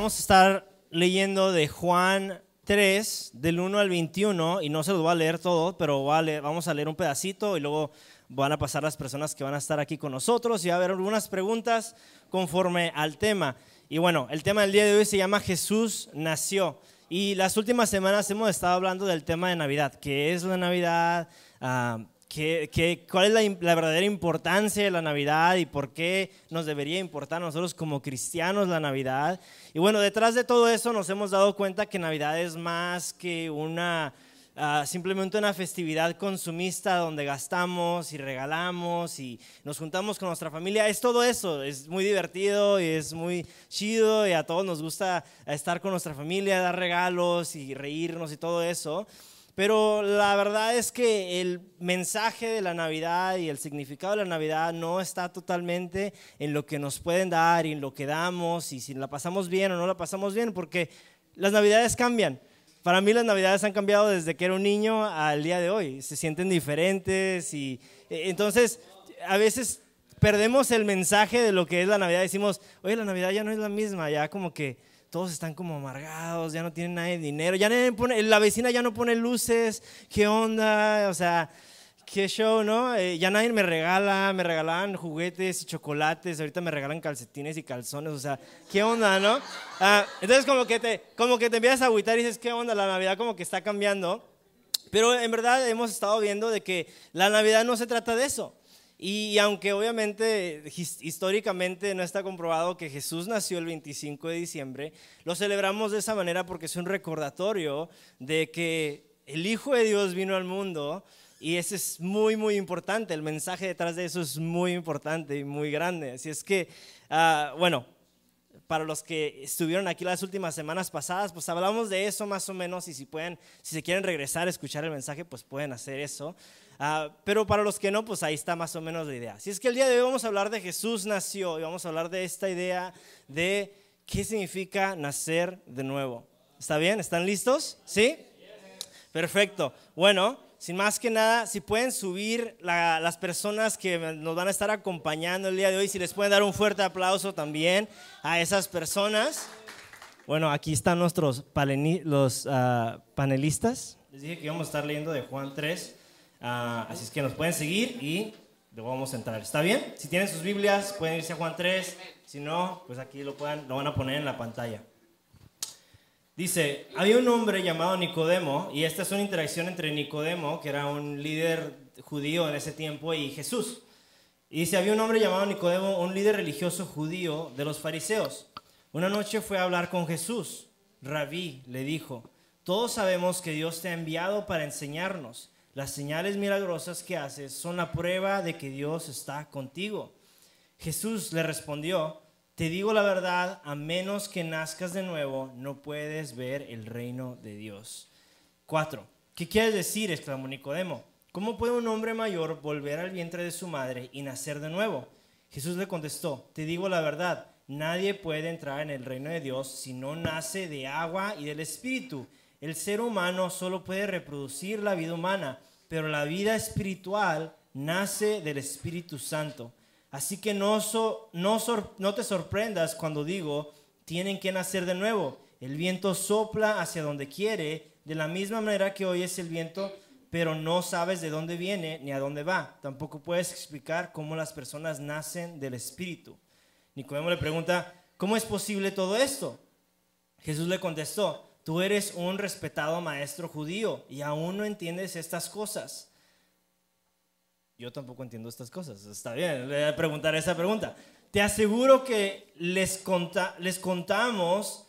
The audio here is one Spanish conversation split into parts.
vamos a estar leyendo de Juan 3, del 1 al 21, y no se los voy a leer todo, pero vamos a leer un pedacito y luego van a pasar las personas que van a estar aquí con nosotros y va a haber algunas preguntas conforme al tema. Y bueno, el tema del día de hoy se llama Jesús nació. Y las últimas semanas hemos estado hablando del tema de Navidad, qué es la Navidad, ah, cuál es la, verdadera importancia de la Navidad y por qué nos debería importar a nosotros como cristianos la Navidad. Y bueno, detrás de todo eso nos hemos dado cuenta que Navidad es más que una... Ah, simplemente una festividad consumista donde gastamos y regalamos y nos juntamos con nuestra familia. Es todo eso, es muy divertido y es muy chido y a todos nos gusta estar con nuestra familia, dar regalos y reírnos y todo eso. Pero la verdad es que el mensaje de la Navidad y el significado de la Navidad no está totalmente en lo que nos pueden dar y en lo que damos y si la pasamos bien o no la pasamos bien, porque las Navidades cambian. Para mí las Navidades han cambiado desde que era un niño al día de hoy. Se sienten diferentes y e, entonces a veces perdemos el mensaje de lo que es la Navidad. Decimos, oye, la Navidad ya no es la misma, ya como que todos están como amargados, ya no tienen nada de dinero, ya pone, la vecina ya no pone luces, ¿qué onda? O sea, qué show, ¿no? Eh, ya nadie me regala, me regalaban juguetes y chocolates, ahorita me regalan calcetines y calzones, o sea, ¿qué onda, no? Ah, entonces como que, te, como que te empiezas a agüitar y dices, ¿qué onda? La Navidad como que está cambiando. Pero en verdad hemos estado viendo de que la Navidad no se trata de eso. Y aunque obviamente históricamente no está comprobado que Jesús nació el 25 de diciembre, lo celebramos de esa manera porque es un recordatorio de que el Hijo de Dios vino al mundo y ese es muy, muy importante. El mensaje detrás de eso es muy importante y muy grande. Así es que, ah, bueno, para los que estuvieron aquí las últimas semanas pasadas, pues hablamos de eso más o menos y si pueden, si se quieren regresar a escuchar el mensaje, pues pueden hacer eso. Ah, pero para los que no, pues ahí está más o menos la idea. Si es que el día de hoy vamos a hablar de Jesús nació y vamos a hablar de esta idea de qué significa nacer de nuevo. ¿Está bien? ¿Están listos? ¿Sí? Perfecto. Bueno, sin más que nada, si pueden subir las personas que nos van a estar acompañando el día de hoy, si les pueden dar un fuerte aplauso también a esas personas. Bueno, aquí están nuestros los, ah, panelistas. Les dije que íbamos a estar leyendo de Juan 3. Ah, así es que nos pueden seguir y luego vamos a entrar. ¿Está bien? Si tienen sus Biblias, pueden irse a Juan 3. Si no, pues aquí lo, puedan, lo van a poner en la pantalla. Dice, había un hombre llamado Nicodemo, y esta es una interacción entre Nicodemo, que era un líder judío en ese tiempo, y Jesús. Y dice, había un hombre llamado Nicodemo, un líder religioso judío de los fariseos. Una noche fue a hablar con Jesús. Rabí le dijo, todos sabemos que Dios te ha enviado para enseñarnos. Las señales milagrosas que haces son la prueba de que Dios está contigo. Jesús le respondió, te digo la verdad, a menos que nazcas de nuevo, no puedes ver el reino de Dios. 4. ¿Qué quieres decir? exclamó Nicodemo. ¿Cómo puede un hombre mayor volver al vientre de su madre y nacer de nuevo? Jesús le contestó, te digo la verdad, nadie puede entrar en el reino de Dios si no nace de agua y del Espíritu. El ser humano solo puede reproducir la vida humana, pero la vida espiritual nace del Espíritu Santo. Así que no, te sorprendas cuando digo, tienen que nacer de nuevo. El viento sopla hacia donde quiere, de la misma manera que hoy es el viento, pero no sabes de dónde viene ni a dónde va. Tampoco puedes explicar cómo las personas nacen del Espíritu. Nicodemo le pregunta, ¿cómo es posible todo esto? Jesús le contestó, Tú eres un respetado maestro judío y aún no entiendes estas cosas. Yo tampoco entiendo estas cosas. Está bien, le voy a preguntar esa pregunta. Te aseguro que les, les contamos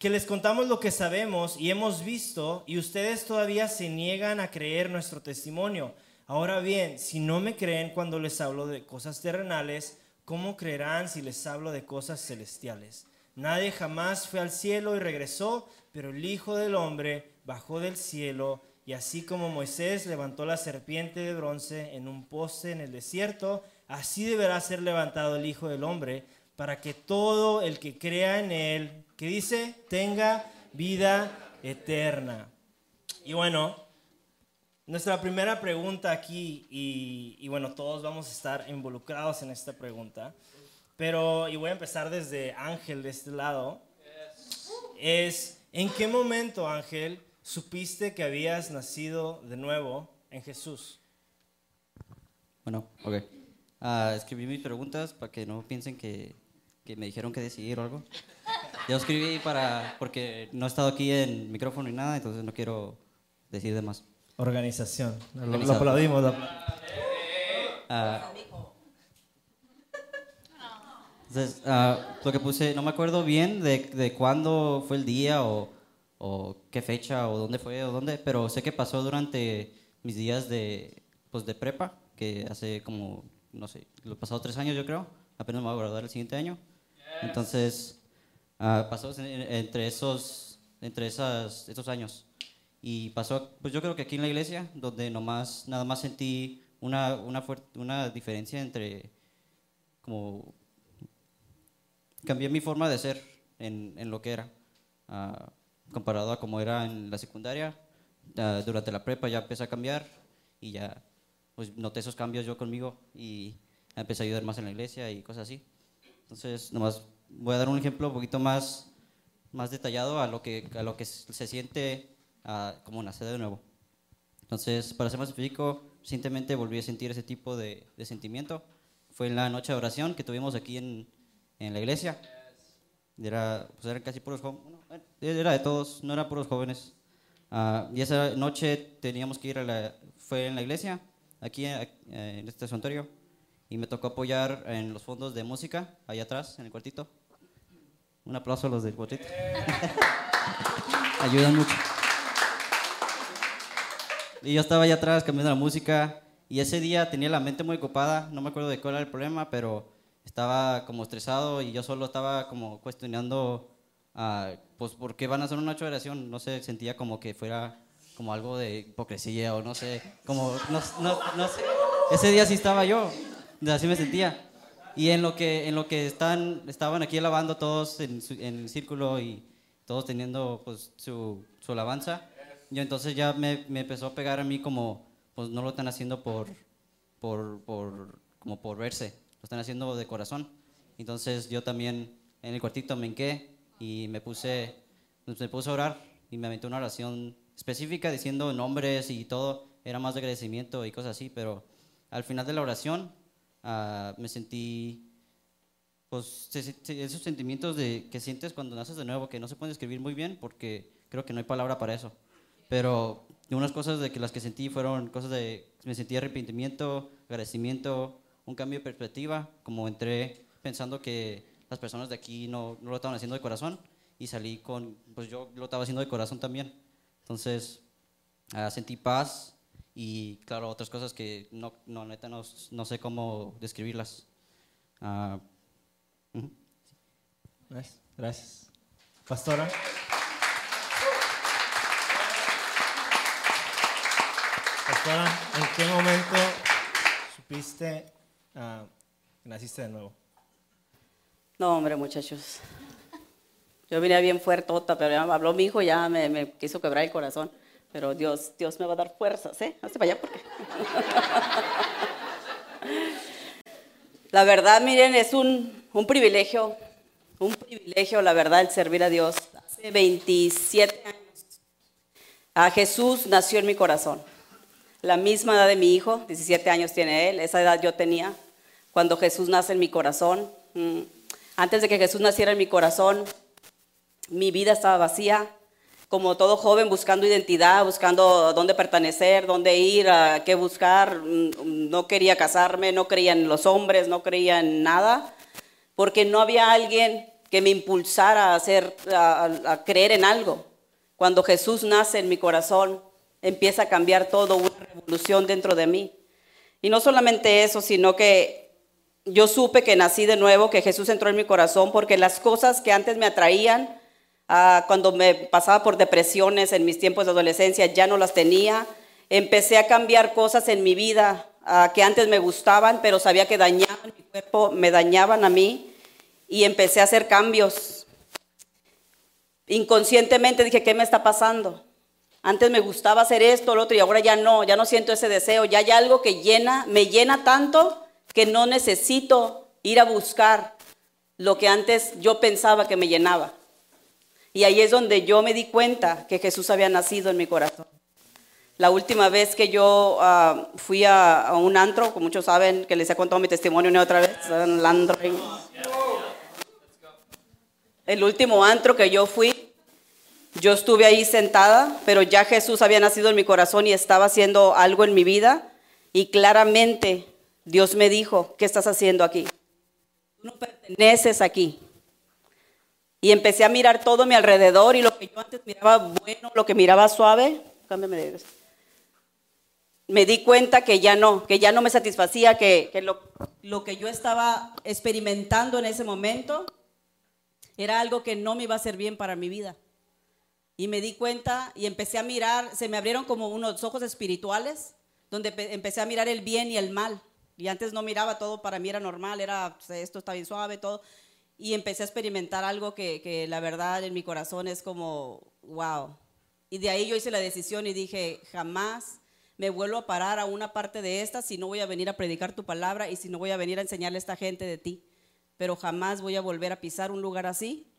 que les contamos lo que sabemos y hemos visto y ustedes todavía se niegan a creer nuestro testimonio. Ahora bien, si no me creen cuando les hablo de cosas terrenales, ¿cómo creerán si les hablo de cosas celestiales? Nadie jamás fue al cielo y regresó, pero el Hijo del Hombre bajó del cielo y así como Moisés levantó la serpiente de bronce en un poste en el desierto, así deberá ser levantado el Hijo del Hombre para que todo el que crea en él, que dice, tenga vida eterna. Y bueno, nuestra primera pregunta aquí, y, y bueno, todos vamos a estar involucrados en esta pregunta, pero, y voy a empezar desde Ángel de este lado. es, ¿en qué momento, Ángel, supiste que habías nacido de nuevo en Jesús? Bueno, ok. Ah, escribí mis preguntas para que no piensen que, que me dijeron que decidir o algo. Yo escribí para, porque no he estado aquí en micrófono ni nada, entonces no quiero decir de más. Organización. Lo, lo aplaudimos. lo- Ah, entonces, ah, lo que puse, no me acuerdo bien de, de cuándo fue el día o, o qué fecha o dónde fue o dónde, pero sé que pasó durante mis días de, pues, de prepa, que hace como, no sé, los pasados tres años yo creo, apenas me voy a graduar el siguiente año. Entonces, ah, pasó en- en- entre esos, entre esas, esos años. Y pasó, pues yo creo que aquí en la iglesia, donde nomás, nada más sentí una, una, una diferencia entre, como, cambié mi forma de ser en, en lo que era, ah, comparado a como era en la secundaria. Ah, durante la prepa ya empecé a cambiar y ya, pues noté esos cambios yo conmigo y empecé a ayudar más en la iglesia y cosas así. Entonces, nomás voy a dar un ejemplo un poquito más, más detallado a lo que, a lo que se siente ah, como nacer de nuevo. Entonces, para ser más específico, recientemente volví a sentir ese tipo de, de sentimiento. Fue en la noche de oración que tuvimos aquí en, en la iglesia. Era, pues eran casi puros jóvenes. era de todos, no eran puros jóvenes. Ah, y esa noche teníamos que ir a la... Fue en la iglesia, aquí eh, en este santuario. Y me tocó apoyar en los fondos de música, allá atrás, en el cuartito. Un aplauso a los del cuartito. Ayudan mucho. Y yo estaba allá atrás cambiando la música y ese día tenía la mente muy ocupada, no me acuerdo de cuál era el problema, pero estaba como estresado y yo solo estaba como cuestionando, ah, pues, ¿por qué van a hacer una oración? No sé, sentía como que fuera como algo de hipocresía o no sé, como, no, no, no sé. Ese día sí estaba yo, así me sentía. Y en lo que, en lo que están, estaban aquí alabando todos en, su- en el círculo y todos teniendo pues su, su alabanza, yo entonces ya me, me empezó a pegar a mí como, pues no lo están haciendo por, por, por, como por verse, lo están haciendo de corazón. Entonces yo también en el cuartito me hinqué y me puse, pues, me puse a orar y me aventé una oración específica diciendo nombres y todo, era más de agradecimiento y cosas así, pero al final de la oración ah, me sentí pues esos sentimientos de, que sientes cuando naces de nuevo, que no se pueden describir muy bien porque creo que no hay palabra para eso. Pero unas cosas de que las que sentí fueron cosas de, me sentí arrepentimiento, agradecimiento, un cambio de perspectiva, como entré pensando que las personas de aquí no, no lo estaban haciendo de corazón y salí con, pues yo lo estaba haciendo de corazón también. Entonces, ah, sentí paz y claro, otras cosas que no, no neta, no, no sé cómo describirlas. Ujú. Nice, Gracias. Pastora. Pastora, ¿en qué momento supiste que naciste de nuevo? No, hombre, muchachos. Yo venía bien fuertota, pero ya me habló mi hijo, ya me, me quiso quebrar el corazón. Pero Dios, Dios me va a dar fuerzas, ¿eh? Hazte para allá porque. La verdad, miren, es un, un privilegio, un privilegio, la verdad, el servir a Dios. Hace 27 años, a Jesús nació en mi corazón. La misma edad de mi hijo, 17 años tiene él, esa edad yo tenía cuando Jesús nace en mi corazón. Mm, Antes de que Jesús naciera en mi corazón, mi vida estaba vacía, como todo joven buscando identidad, buscando dónde pertenecer, dónde ir, a qué buscar. Mm, No quería casarme, no creía en los hombres, no creía en nada, porque no había alguien que me impulsara a, creer en algo. Cuando Jesús nace en mi corazón, empieza a cambiar todo, una revolución dentro de mí. Y no solamente eso, sino que yo supe que nací de nuevo, que Jesús entró en mi corazón, porque las cosas que antes me atraían, ah, cuando me pasaba por depresiones en mis tiempos de adolescencia, ya no las tenía. Empecé a cambiar cosas en mi vida ah, que antes me gustaban, pero sabía que dañaban mi cuerpo, me dañaban a mí, y empecé a hacer cambios. Inconscientemente dije, ¿qué me está pasando? Antes me gustaba hacer esto, lo otro, y ahora ya no, ya no siento ese deseo, ya hay algo que llena, me llena tanto que no necesito ir a buscar lo que antes yo pensaba que me llenaba. Y ahí es donde yo me di cuenta que Jesús había nacido en mi corazón. La última vez que yo ah, fui a, a un antro, como muchos saben, que les he contado mi testimonio una otra vez. El último antro que yo fui, yo estuve ahí sentada, pero ya Jesús había nacido en mi corazón y estaba haciendo algo en mi vida. Y claramente Dios me dijo, ¿qué estás haciendo aquí? Tú no perteneces aquí. Y empecé a mirar todo mi alrededor y lo que yo antes miraba bueno, lo que miraba suave, cámbiame de. Me di cuenta que ya no, que ya no me satisfacía, que, lo, lo que yo estaba experimentando en ese momento era algo que no me iba a hacer bien para mi vida. Y me di cuenta y empecé a mirar, se me abrieron como unos ojos espirituales, donde pe- empecé a mirar el bien y el mal. Y antes no miraba todo, para mí era normal, era pues, esto está bien suave, todo. Y empecé a experimentar algo que, que la verdad en mi corazón es como, wow. Y de ahí yo hice la decisión y dije, jamás me vuelvo a parar a una parte de esta si no voy a venir a predicar tu palabra y si no voy a venir a enseñarle a esta gente de ti. Pero jamás voy a volver a pisar un lugar así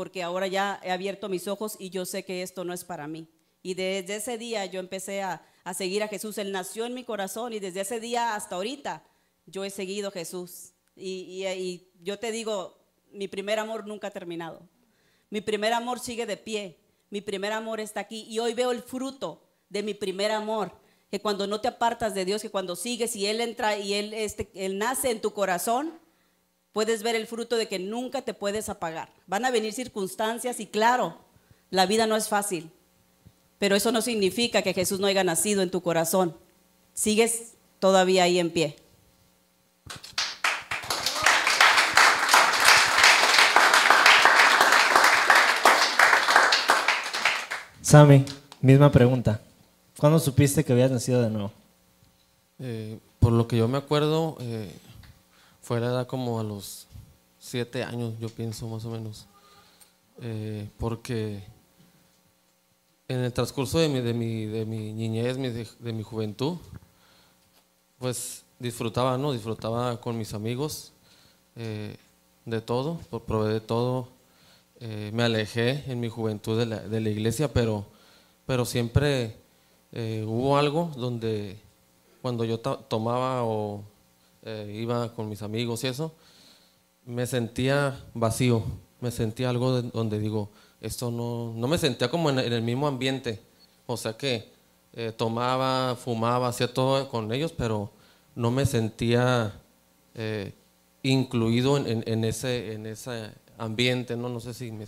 porque ahora ya he abierto mis ojos y yo sé que esto no es para mí. Y desde ese día yo empecé a, a seguir a Jesús. Él nació en mi corazón y desde ese día hasta ahorita yo he seguido a Jesús. Y, y- yo te digo, mi primer amor nunca ha terminado. Mi primer amor sigue de pie. Mi primer amor está aquí. Y hoy veo el fruto de mi primer amor. Que cuando no te apartas de Dios, que cuando sigues y Él entra y Él, este, él nace en tu corazón, puedes ver el fruto de que nunca te puedes apagar. Van a venir circunstancias y claro, la vida no es fácil, pero eso no significa que Jesús no haya nacido en tu corazón. Sigues todavía ahí en pie. Sammy, misma pregunta. ¿Cuándo supiste que habías nacido de nuevo? Eh, por lo que yo me acuerdo, eh, fue la edad como a los siete años, yo pienso más o menos. Eh, porque en el transcurso de mi, de mi, de mi niñez, de, de mi juventud, pues disfrutaba, ¿no? Disfrutaba con mis amigos eh, de todo, probé de todo. Eh, me alejé en mi juventud de la, de la iglesia, pero, pero siempre hubo algo donde cuando yo tomaba o eh, iba con mis amigos y eso, me sentía vacío, me sentía algo de- donde digo, esto no, no me sentía como en, el mismo ambiente, o sea que eh, tomaba, fumaba, hacía todo con ellos, pero no me sentía eh, incluido en, en- ese, en ese ambiente, no, no sé si me,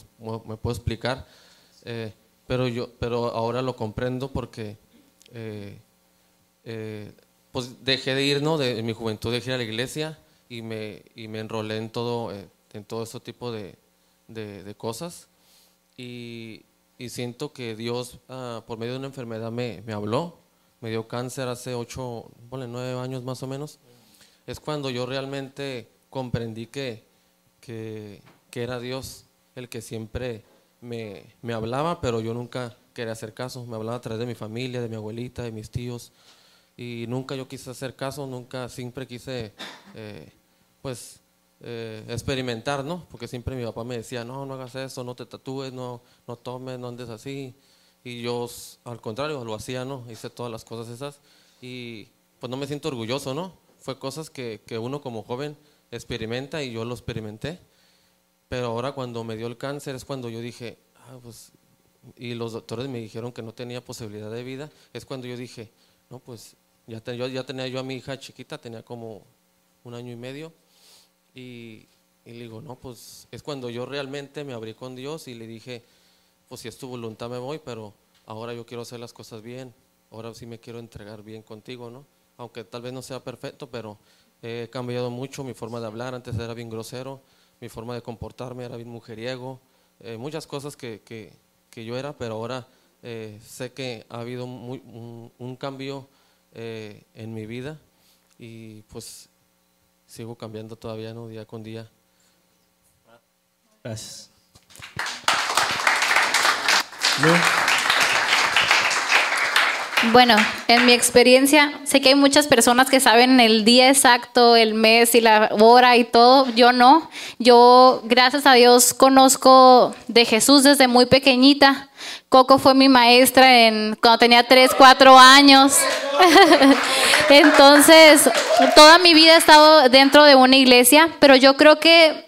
puedo explicar, pero, yo, pero ahora lo comprendo porque pues dejé de ir, ¿no? De, en mi juventud dejé ir a la iglesia y me, y me enrolé en todo, eh, en todo ese tipo de, de- cosas. Y, y siento que Dios, ah, por medio de una enfermedad, me, me habló. Me dio cáncer hace ocho, ponle nueve años más o menos. Es cuando yo realmente comprendí que, que, que era Dios el que siempre me, me hablaba, pero yo nunca quería hacer caso. Me hablaba a través de mi familia, de mi abuelita, de mis tíos. Y nunca yo quise hacer caso, nunca, siempre quise, eh, pues, eh, experimentar, ¿no? Porque siempre mi papá me decía, no, no hagas eso, no te tatúes, no, no tomes, no andes así. Y yo, al contrario, lo hacía, ¿no? Hice todas las cosas esas. Y pues no me siento orgulloso, ¿no? Fue cosas que, que uno como joven experimenta y yo lo experimenté. Pero ahora cuando me dio el cáncer es cuando yo dije, ah, pues, y los doctores me dijeron que no tenía posibilidad de vida, es cuando yo dije, no, pues, ya, te- yo, ya tenía yo a mi hija chiquita, tenía como un año y medio, y, y le digo, no, pues, es cuando yo realmente me abrí con Dios y le dije, pues si es tu voluntad me voy, pero ahora yo quiero hacer las cosas bien, ahora sí me quiero entregar bien contigo, ¿no? Aunque tal vez no sea perfecto, pero he cambiado mucho mi forma de hablar, antes era bien grosero, mi forma de comportarme era bien mujeriego, eh, muchas cosas que, que, que yo era, pero ahora eh, sé que ha habido muy- un, un cambio eh, en mi vida y pues sigo cambiando todavía, ¿no? Día con día. Gracias. Bueno, en mi experiencia, sé que hay muchas personas que saben el día exacto, el mes y la hora y todo. Yo no. Yo, gracias a Dios, conozco de Jesús desde muy pequeñita. Coco fue mi maestra en, cuando tenía 3, 4 años. Entonces, toda mi vida he estado dentro de una iglesia, pero yo creo que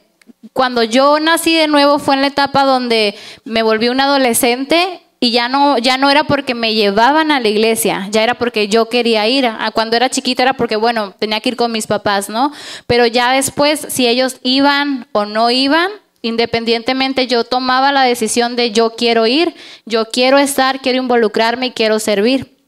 cuando yo nací de nuevo fue en la etapa donde me volví un adolescente y ya no, ya no era porque me llevaban a la iglesia, ya era porque yo quería ir. Cuando era chiquita era porque, bueno, tenía que ir con mis papás, ¿no? Pero ya después, si ellos iban o no iban, independientemente yo tomaba la decisión de yo quiero ir, yo quiero estar, quiero involucrarme y quiero servir.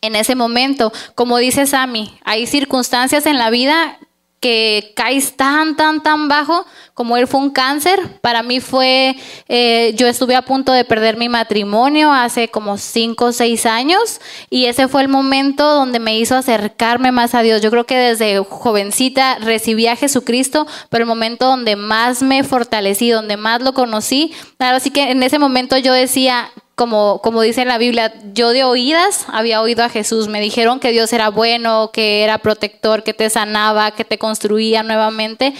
En ese momento, como dice Sammy, hay circunstancias en la vida que caes tan, tan, tan bajo, como él fue un cáncer, para mí fue, eh, yo estuve a punto de perder mi matrimonio hace como cinco o seis años y ese fue el momento donde me hizo acercarme más a Dios. Yo creo que desde jovencita recibí a Jesucristo, pero el momento donde más me fortalecí, donde más lo conocí, así que en ese momento yo decía, como, como dice en la Biblia, yo de oídas había oído a Jesús. Me dijeron que Dios era bueno, que era protector, que te sanaba, que te construía nuevamente,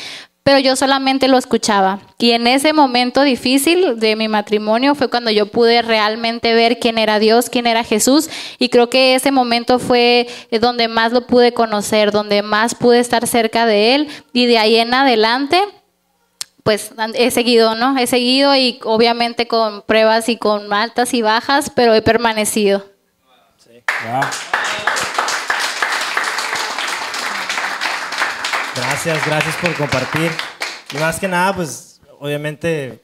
pero yo solamente lo escuchaba. Y en ese momento difícil de mi matrimonio fue cuando yo pude realmente ver quién era Dios, quién era Jesús. Y creo que ese momento fue donde más lo pude conocer, donde más pude estar cerca de Él. Y de ahí en adelante pues he seguido, ¿no? He seguido y obviamente con pruebas y con altas y bajas, pero he permanecido. Gracias, gracias por compartir. Y más que nada, pues obviamente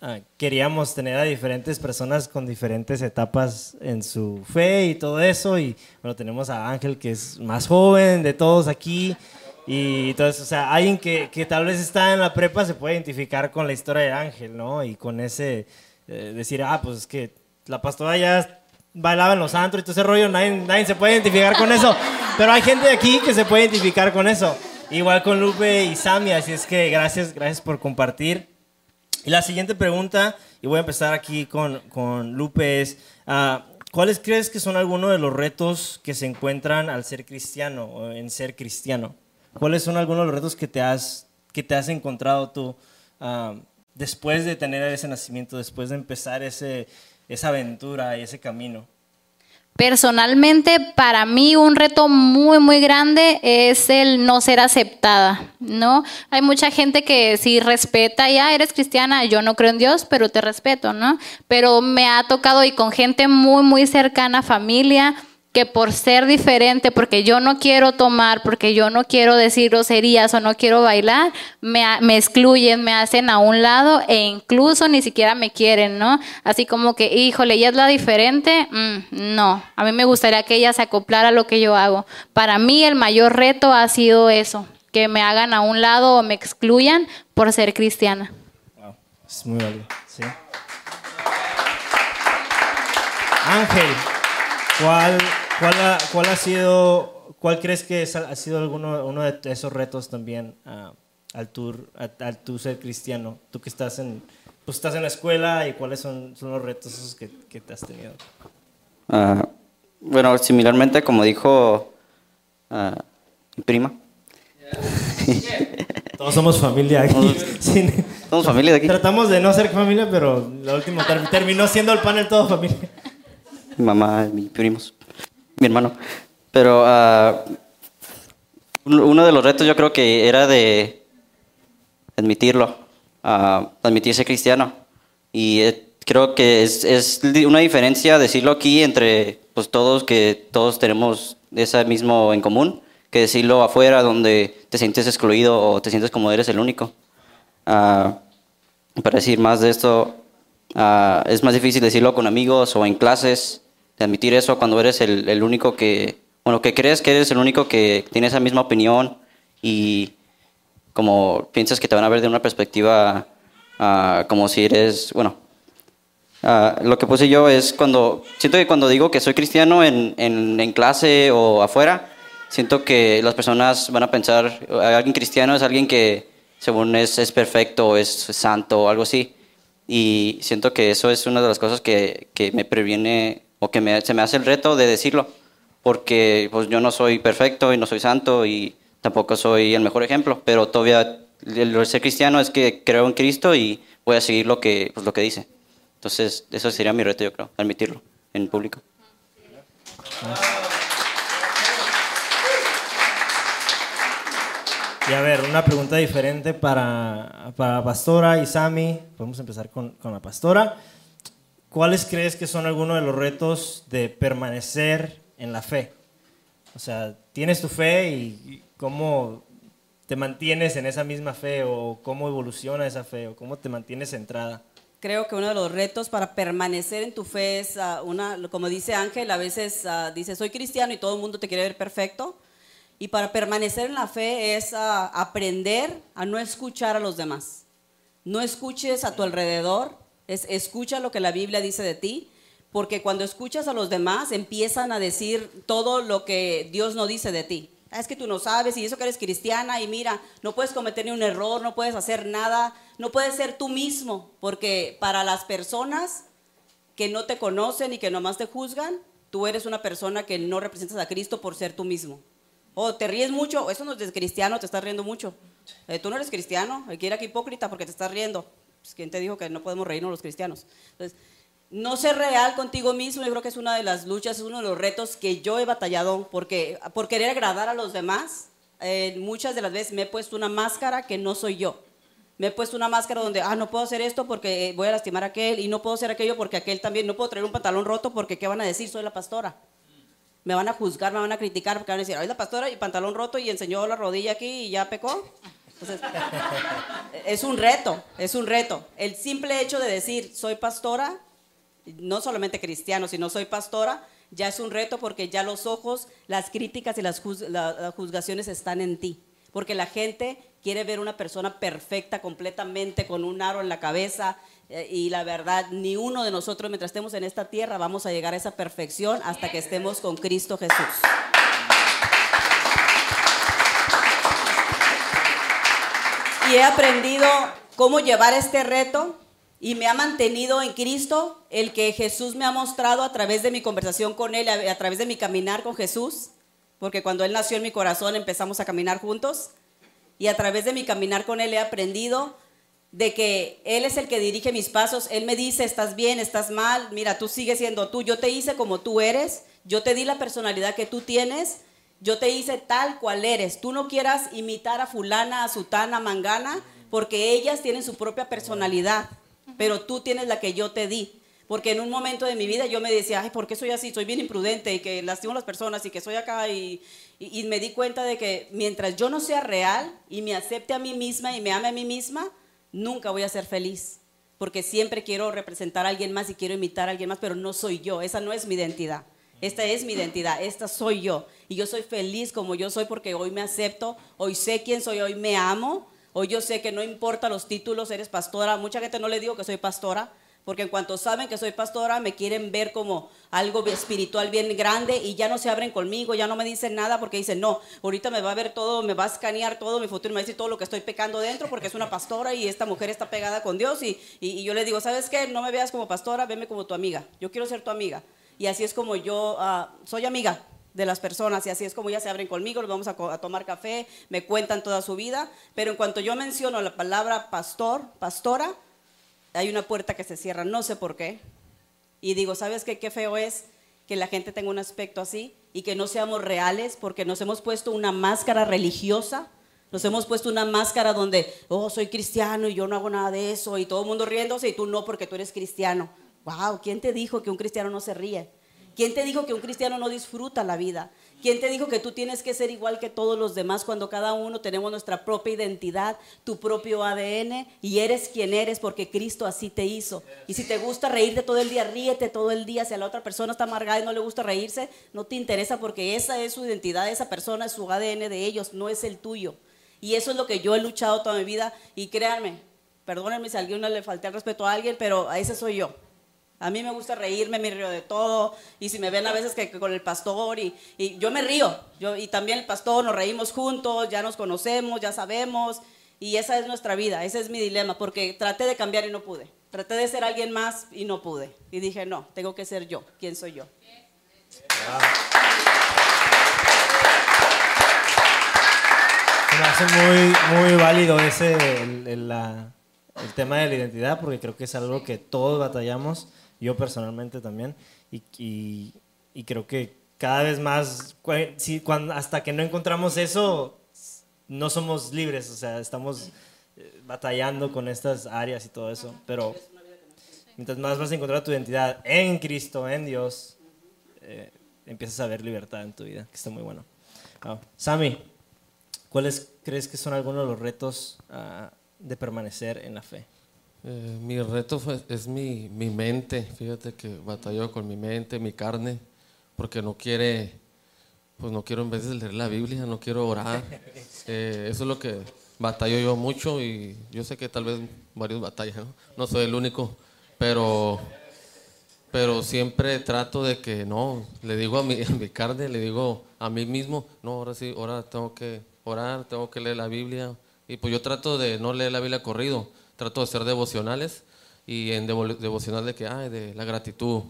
ah, queríamos tener a diferentes personas con diferentes etapas en su fe y todo eso. Y bueno, tenemos a Ángel, que es más joven de todos aquí. Y entonces, o sea, alguien que, que, tal vez está en la prepa se puede identificar con la historia de Ángel, ¿no? Y con ese, eh, decir, ah, pues es que la pastora ya bailaba en los antros y todo ese rollo, nadie, nadie se puede identificar con eso. Pero hay gente de aquí que se puede identificar con eso. Igual con Lupe y Sami, así es que gracias, gracias por compartir. Y la siguiente pregunta, y voy a empezar aquí con, con Lupe, es, uh, ¿cuáles crees que son algunos de los retos que se encuentran al ser cristiano o en ser cristiano? ¿Cuáles son algunos de los retos que te has, que te has encontrado tú ah, después de tener ese nacimiento, después de empezar ese, esa aventura y ese camino? Personalmente, para mí un reto muy, muy grande es el no ser aceptada, ¿no? Hay mucha gente que sí respeta, ya eres cristiana, yo no creo en Dios, pero te respeto, ¿no? Pero me ha tocado y con gente muy, muy cercana, familia, que por ser diferente, porque yo no quiero tomar, porque yo no quiero decir groserías o no quiero bailar, me, excluyen, me hacen a un lado e incluso ni siquiera me quieren, ¿no? Así como que, híjole, ella es la diferente, mm, no, a mí me gustaría que ella se acoplara a lo que yo hago. Para mí el mayor reto ha sido eso, que me hagan a un lado o me excluyan por ser cristiana. Wow, es muy válido, sí. Ángel. ¿Cuál, cuál, ha, cuál ha sido, cuál crees que ha sido alguno uno de esos retos también uh, al, tour, al tú ser cristiano? Tú que estás en, pues estás en la escuela y cuáles son, son los retos esos que, que te has tenido. Uh, bueno, similarmente como dijo uh, mi prima. Todos somos familia aquí. Todos, sí. somos familia de aquí. Tratamos de no ser familia, pero la última terminó siendo el panel todo familia mi mamá, mis primos, mi hermano. Pero uh, uno de los retos yo creo que era de admitirlo, uh, admitirse cristiano. Y eh, creo que es, una diferencia decirlo aquí entre pues, todos, que todos tenemos ese mismo en común, que decirlo afuera donde te sientes excluido o te sientes como eres el único. Uh, para decir más de esto, es más difícil decirlo con amigos o en clases de admitir eso cuando eres el, el, único que, bueno, que crees que eres el único que tiene esa misma opinión y como piensas que te van a ver de una perspectiva uh, como si eres, bueno, uh, lo que puse yo es cuando, siento que cuando digo que soy cristiano en, en, en clase o afuera, siento que las personas van a pensar, alguien cristiano es alguien que según es, es perfecto, es santo o algo así. Y siento que eso es una de las cosas que, que me previene o que me, se me hace el reto de decirlo, porque pues yo no soy perfecto y no soy santo y tampoco soy el mejor ejemplo, pero todavía el ser cristiano es que creo en Cristo y voy a seguir lo que, pues, lo que dice. Entonces, eso sería mi reto, yo creo, admitirlo en público. Y a ver, una pregunta diferente para, para pastora y Sami. Podemos empezar con, con la pastora. ¿Cuáles crees que son algunos de los retos de permanecer en la fe? O sea, tienes tu fe y cómo te mantienes en esa misma fe o cómo evoluciona esa fe o cómo te mantienes centrada. Creo que uno de los retos para permanecer en tu fe es ah, una, como dice Ángel, a veces ah, dice soy cristiano y todo el mundo te quiere ver perfecto. Y para permanecer en la fe es ah, aprender a no escuchar a los demás. No escuches a tu alrededor, es escucha lo que la Biblia dice de ti, porque cuando escuchas a los demás empiezan a decir todo lo que Dios no dice de ti. Ah, Es que tú no sabes y eso que eres cristiana y mira, no puedes cometer ni un error, no puedes hacer nada, no puedes ser tú mismo, porque para las personas que no te conocen y que nomás te juzgan, tú eres una persona que no representas a Cristo por ser tú mismo. O te ríes mucho, eso no es cristiano, te estás riendo mucho. Eh, tú no eres cristiano, hay que aquí hipócrita porque te estás riendo. Pues, ¿Quién te dijo que no podemos reírnos los cristianos? Entonces, no ser real contigo mismo, yo creo que es una de las luchas, es uno de los retos que yo he batallado porque por querer agradar a los demás, eh, muchas de las veces me he puesto una máscara que no soy yo. Me he puesto una máscara donde, ah, no puedo hacer esto porque voy a lastimar a aquel y no puedo hacer aquello porque aquel también, no puedo traer un pantalón roto porque ¿qué van a decir? Soy la pastora. Me van a juzgar, me van a criticar porque van a decir, ay, la pastora y pantalón roto y enseñó la rodilla aquí y ya pecó. Es un reto, es un reto. El simple hecho de decir, soy pastora, no solamente cristiano, sino soy pastora, ya es un reto porque ya los ojos, las críticas y las, las juzgaciones están en ti. Porque la gente quiere ver una persona perfecta completamente, con un aro en la cabeza. eh, y la verdad, ni uno de nosotros, mientras estemos en esta tierra, vamos a llegar a esa perfección hasta que estemos con Cristo Jesús. Y he aprendido cómo llevar este reto y me ha mantenido en Cristo el que Jesús me ha mostrado a través de mi conversación con Él, a, través de mi caminar con Jesús, porque cuando Él nació en mi corazón empezamos a caminar juntos y a través de mi caminar con Él he aprendido de que Él es el que dirige mis pasos. Él me dice, estás bien, estás mal, mira, tú sigues siendo tú, yo te hice como tú eres, yo te di la personalidad que tú tienes, yo te hice tal cual eres. Tú no quieras imitar a fulana, a sutana, a mangana, porque ellas tienen su propia personalidad, pero tú tienes la que yo te di. Porque en un momento de mi vida yo me decía, ay, ¿por qué soy así? Soy bien imprudente y que lastimo a las personas y que soy acá. Y- y me di cuenta de que mientras yo no sea real y me acepte a mí misma y me ame a mí misma, nunca voy a ser feliz. Porque siempre quiero representar a alguien más y quiero imitar a alguien más, pero no soy yo. Esa no es mi identidad. Esta es mi identidad, esta soy yo. Y yo soy feliz como yo soy porque hoy me acepto, hoy sé quién soy, hoy me amo, hoy yo sé que no importa los títulos, eres pastora. Mucha gente no le digo que soy pastora, porque en cuanto saben que soy pastora, me quieren ver como algo espiritual bien grande y ya no se abren conmigo, ya no me dicen nada porque dicen, no, ahorita me va a ver todo, me va a escanear todo mi futuro, me va a decir todo lo que estoy pecando dentro porque es una pastora y esta mujer está pegada con Dios. Y, y- y yo le digo, ¿sabes qué? No me veas como pastora, veme como tu amiga. Yo quiero ser tu amiga. Y así es como yo ah, soy amiga de las personas y así es como ya se abren conmigo, nos vamos a, tomar café, me cuentan toda su vida, pero en cuanto yo menciono la palabra pastor, pastora, hay una puerta que se cierra, no sé por qué. Y digo, ¿sabes qué? Qué feo es que la gente tenga un aspecto así y que no seamos reales porque nos hemos puesto una máscara religiosa. Nos hemos puesto una máscara donde, oh, soy cristiano y yo no hago nada de eso y todo el mundo riéndose y tú no porque tú eres cristiano. Wow, ¿quién te dijo que un cristiano no se ríe? ¿Quién te dijo que un cristiano no disfruta la vida? ¿Quién te dijo que tú tienes que ser igual que todos los demás cuando cada uno tenemos nuestra propia identidad, tu propio ADN y eres quien eres porque Cristo así te hizo? Y si te gusta reírte todo el día, ríete todo el día. Si a la otra persona está amargada y no le gusta reírse, no te interesa porque esa es su identidad, esa persona es su ADN de ellos, no es el tuyo. Y eso es lo que yo he luchado toda mi vida y créanme, perdónenme si a alguien le falté el respeto a alguien, pero a ese soy yo. A mí me gusta reírme, me río de todo. Y si me ven a veces que, que con el pastor y, y, yo me río. Yo, y también el pastor, nos reímos juntos, ya nos conocemos, ya sabemos. Y esa es nuestra vida, ese es mi dilema, porque traté de cambiar y no pude. Traté de ser alguien más y no pude. Y dije, no, tengo que ser yo. ¿Quién soy yo? Me hace muy, muy válido ese, el, el, la, el tema de la identidad, porque creo que es algo que todos batallamos yo personalmente también, y, y- y creo que cada vez más, si, cuando, hasta que no encontramos eso, no somos libres, o sea, estamos eh, batallando con estas áreas y todo eso, pero mientras más vas a encontrar tu identidad en Cristo, en Dios, eh, empiezas a ver libertad en tu vida, que está muy bueno. Ah, Sammy, ¿cuáles crees que son algunos de los retos ah, de permanecer en la fe? Eh, mi reto fue- es mi, mi mente, fíjate que batallo con mi mente, mi carne, porque no quiere, pues no quiero en vez de leer la Biblia, no quiero orar. Eh, eso es lo que batallo yo mucho y yo sé que tal vez varios batallan, ¿no? No soy el único, pero, pero siempre trato de que no, le digo a mi, a mi carne, le digo a mí mismo, no, ahora sí, ahora tengo que orar, tengo que leer la Biblia. Y pues yo trato de no leer la Biblia corrido, trato de ser devocionales y en devo- devocional de que, ay, de la gratitud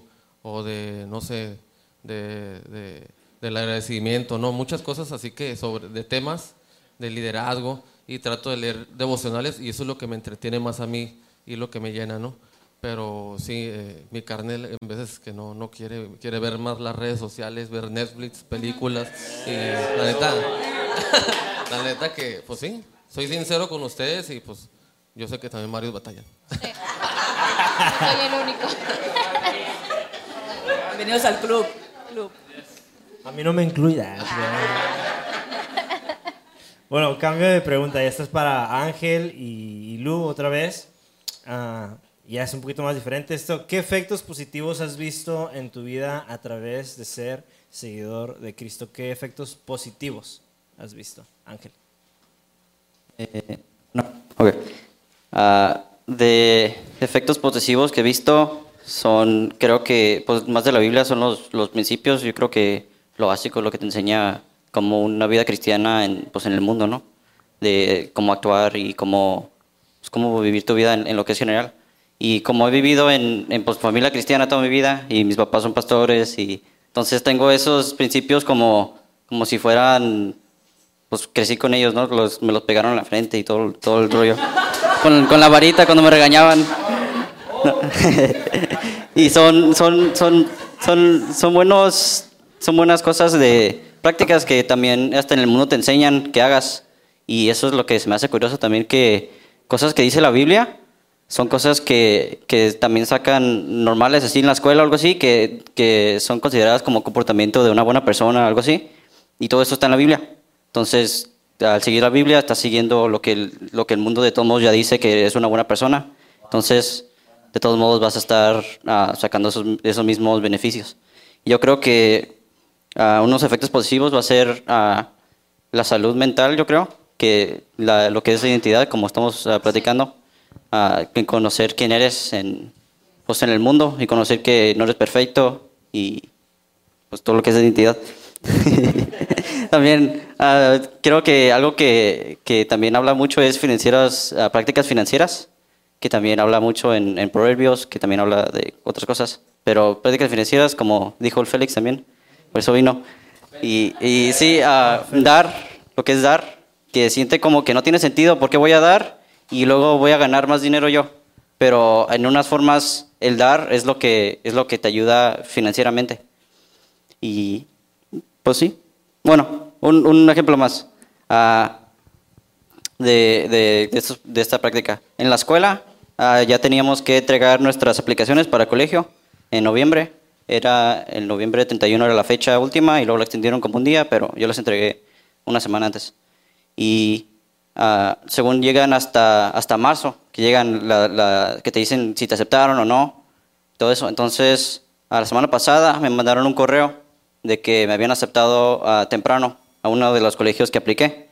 o de, no sé, de, de- del agradecimiento, no, muchas cosas así que sobre, de temas de liderazgo y trato de leer devocionales y eso es lo que me entretiene más a mí y lo que me llena, ¿no? Pero sí, eh, mi carne en veces que no, no quiere, quiere ver más las redes sociales, ver Netflix, películas y la neta, la neta que, pues sí, soy sincero con ustedes y pues yo sé que también varios batallan. Soy el único. Bienvenidos al club. club. A mí no me incluye. Bueno, cambio de pregunta. Esta es para Ángel y, y Lu otra vez. Ah, ya es un poquito más diferente esto. ¿Qué efectos positivos has visto en tu vida a través de ser seguidor de Cristo? ¿Qué efectos positivos has visto, Ángel? Eh, no, ok. Ah, de efectos positivos que he visto son, creo que, pues más de la Biblia son los, los principios, yo creo que lo básico, lo que te enseña como una vida cristiana en, pues en el mundo, ¿no? De cómo actuar y cómo, pues, cómo vivir tu vida en, en lo que es general. Y como he vivido en, en pues, familia cristiana toda mi vida y mis papás son pastores y entonces tengo esos principios como, como si fueran pues crecí con ellos, ¿no? Los- me los pegaron en la frente y todo, todo el rollo. Con, con la varita cuando me regañaban. y son, son, son, son, son, buenos, son buenas cosas de prácticas que también hasta en el mundo te enseñan que hagas. Y eso es lo que se me hace curioso también, que cosas que dice la Biblia son cosas que, que también sacan normales así en la escuela o algo así, que, que son consideradas como comportamiento de una buena persona, algo así. Y todo eso está en la Biblia. Entonces, al seguir la Biblia, estás siguiendo lo que, el, lo que el mundo de todos modos ya dice que es una buena persona. Entonces, de todos modos vas a estar ah, sacando esos, esos mismos beneficios. Yo creo que ah, unos efectos positivos va a ser ah, la salud mental, yo creo, que lo que es la identidad, como estamos platicando, conocer quién eres en, pues, en el mundo y conocer que no eres perfecto y pues todo lo que es identidad. también ah, creo que algo que, que también habla mucho es financieras, ah, prácticas financieras, que también habla mucho en, Proverbios, que también habla de otras cosas. Pero prácticas financieras, como dijo el Félix también, por eso vino. Y, y sí, ah, dar, lo que es dar, que siente como que no tiene sentido, ¿por qué voy a dar? Y luego voy a ganar más dinero yo. Pero en unas formas, el dar es lo que, es lo que te ayuda financieramente. Y pues sí. Bueno, un, un ejemplo más ah, de, de, de de esta práctica. En la escuela ah, ya teníamos que entregar nuestras aplicaciones para colegio en noviembre. Era el noviembre 31 era la fecha última y luego la extendieron como un día, pero yo las entregué una semana antes. Y ah, según llegan hasta, hasta marzo, que llegan la, la- que te dicen si te aceptaron o no, todo eso. Entonces, a la semana pasada me mandaron un correo de que me habían aceptado ah, temprano a uno de los colegios que apliqué.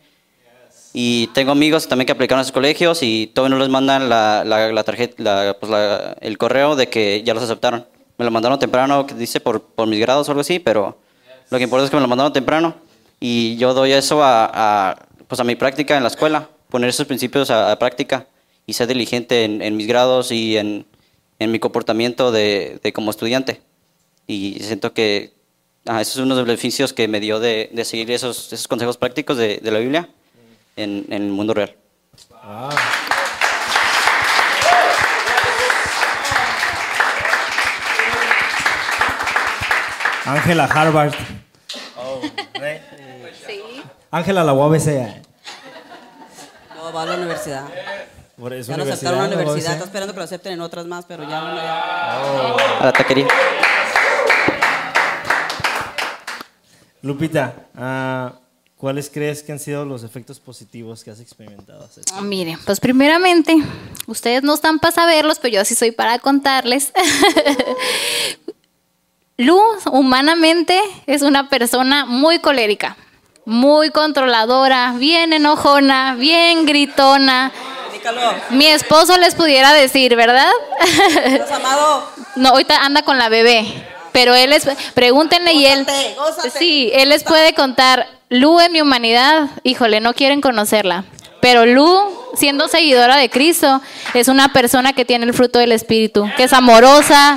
Y tengo amigos también que aplicaron a esos colegios y todavía no les mandan la, la, la tarjeta, pues el correo de que ya los aceptaron. Me lo mandaron temprano, que dice por, por mis grados o algo así, pero lo que importa es que me lo mandaron temprano. Y yo doy eso a, a, pues a mi práctica en la escuela, poner esos principios a, a práctica y ser diligente en, en mis grados y en, en mi comportamiento de, de como estudiante. Y siento que ah, eso es uno de los beneficios que me dio de, de seguir esos, esos consejos prácticos de, de la Biblia. en, en el mundo real. Ángela Harvard. Sí. Ángela la UABC. No, va a la universidad. Por eso Ya lo aceptaron en la ¿no? universidad. Está esperando que lo acepten en otras más, pero ya no. ya. A la taquería. Lupita, ah, ¿cuáles crees que han sido los efectos positivos que has experimentado? Ah, Miren, pues primeramente, ustedes no están para saberlos, pero yo sí soy para contarles. Luz, humanamente, es una persona muy colérica, muy controladora, bien enojona, bien gritona. Mi esposo les pudiera decir, ¿verdad? ¿Estás amado? No, ahorita anda con la bebé. Pero él es, pregúntenle y él, Gózate, gózate. sí, él les puede contar, Lu en mi humanidad, híjole, no quieren conocerla. Pero Lu, siendo seguidora de Cristo, es una persona que tiene el fruto del Espíritu, que es amorosa,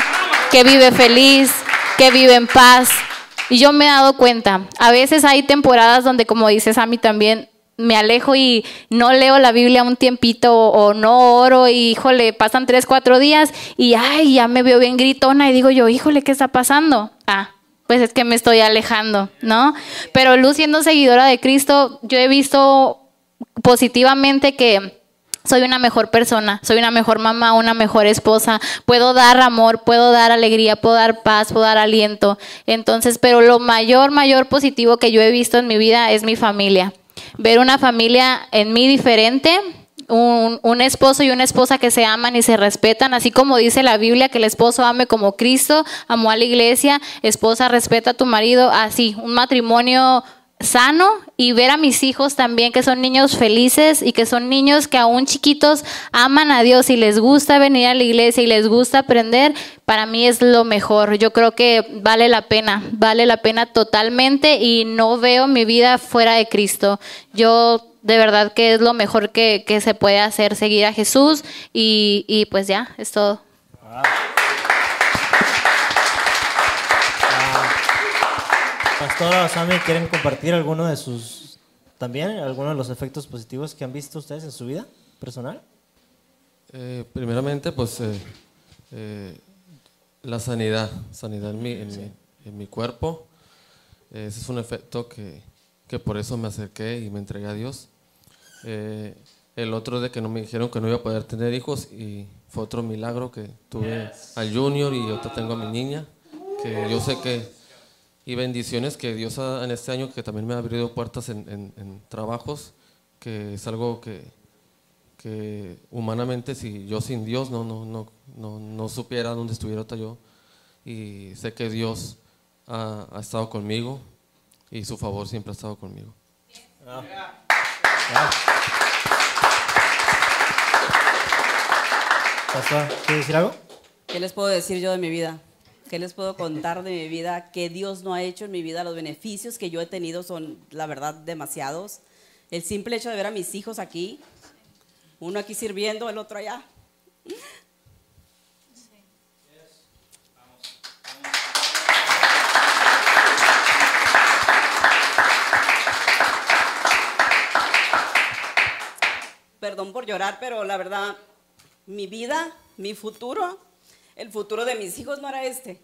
que vive feliz, que vive en paz. Y yo me he dado cuenta, a veces hay temporadas donde, como dices a mí también, me alejo y no leo la Biblia un tiempito o, no oro y híjole, pasan tres, cuatro días y ay, ya me veo bien gritona y digo yo, híjole, ¿qué está pasando? Ah, pues es que me estoy alejando, ¿no? Pero Luz siendo seguidora de Cristo, yo he visto positivamente que soy una mejor persona, soy una mejor mamá, una mejor esposa, puedo dar amor, puedo dar alegría, puedo dar paz, puedo dar aliento. Entonces, pero lo mayor, mayor positivo que yo he visto en mi vida es mi familia. Ver una familia en mí diferente, un, un esposo y una esposa que se aman y se respetan, así como dice la Biblia, que el esposo ame como Cristo amó a la iglesia, esposa respeta a tu marido, así, un matrimonio sano y ver a mis hijos también que son niños felices y que son niños que aún chiquitos aman a Dios y les gusta venir a la iglesia y les gusta aprender, para mí es lo mejor. Yo creo que vale la pena, vale la pena totalmente y no veo mi vida fuera de Cristo. Yo de verdad que es lo mejor que, que se puede hacer, seguir a Jesús y, y pues ya, es todo. Pastora Sami, ¿quieren compartir alguno de sus, también, alguno de los efectos positivos que han visto ustedes en su vida personal? Eh, primeramente, pues eh, eh, la sanidad, sanidad en mi, en mi, en mi cuerpo. Ese es un efecto que, que por eso me acerqué y me entregué a Dios. Eh, el otro de que no me dijeron que no iba a poder tener hijos y fue otro milagro que tuve al Junior y ahorita tengo a mi niña, que yo sé que, y bendiciones que Dios ha- en este año que también me ha abrido puertas en, en- en trabajos, que es algo que, que humanamente si yo sin Dios no, no, no, no, no supiera dónde estuviera yo. Y sé que Dios ha, ha estado conmigo y su favor siempre ha estado conmigo. Pastora, ¿quiere decir algo? ¿Qué les puedo decir yo de mi vida? ¿Qué les puedo contar de mi vida? Que Dios no ha hecho en mi vida. Los beneficios que yo he tenido son, la verdad, demasiados. El simple hecho de ver a mis hijos aquí, uno aquí sirviendo, el otro allá. Perdón por llorar, pero la verdad, mi vida, mi futuro, el futuro de mis hijos no era este.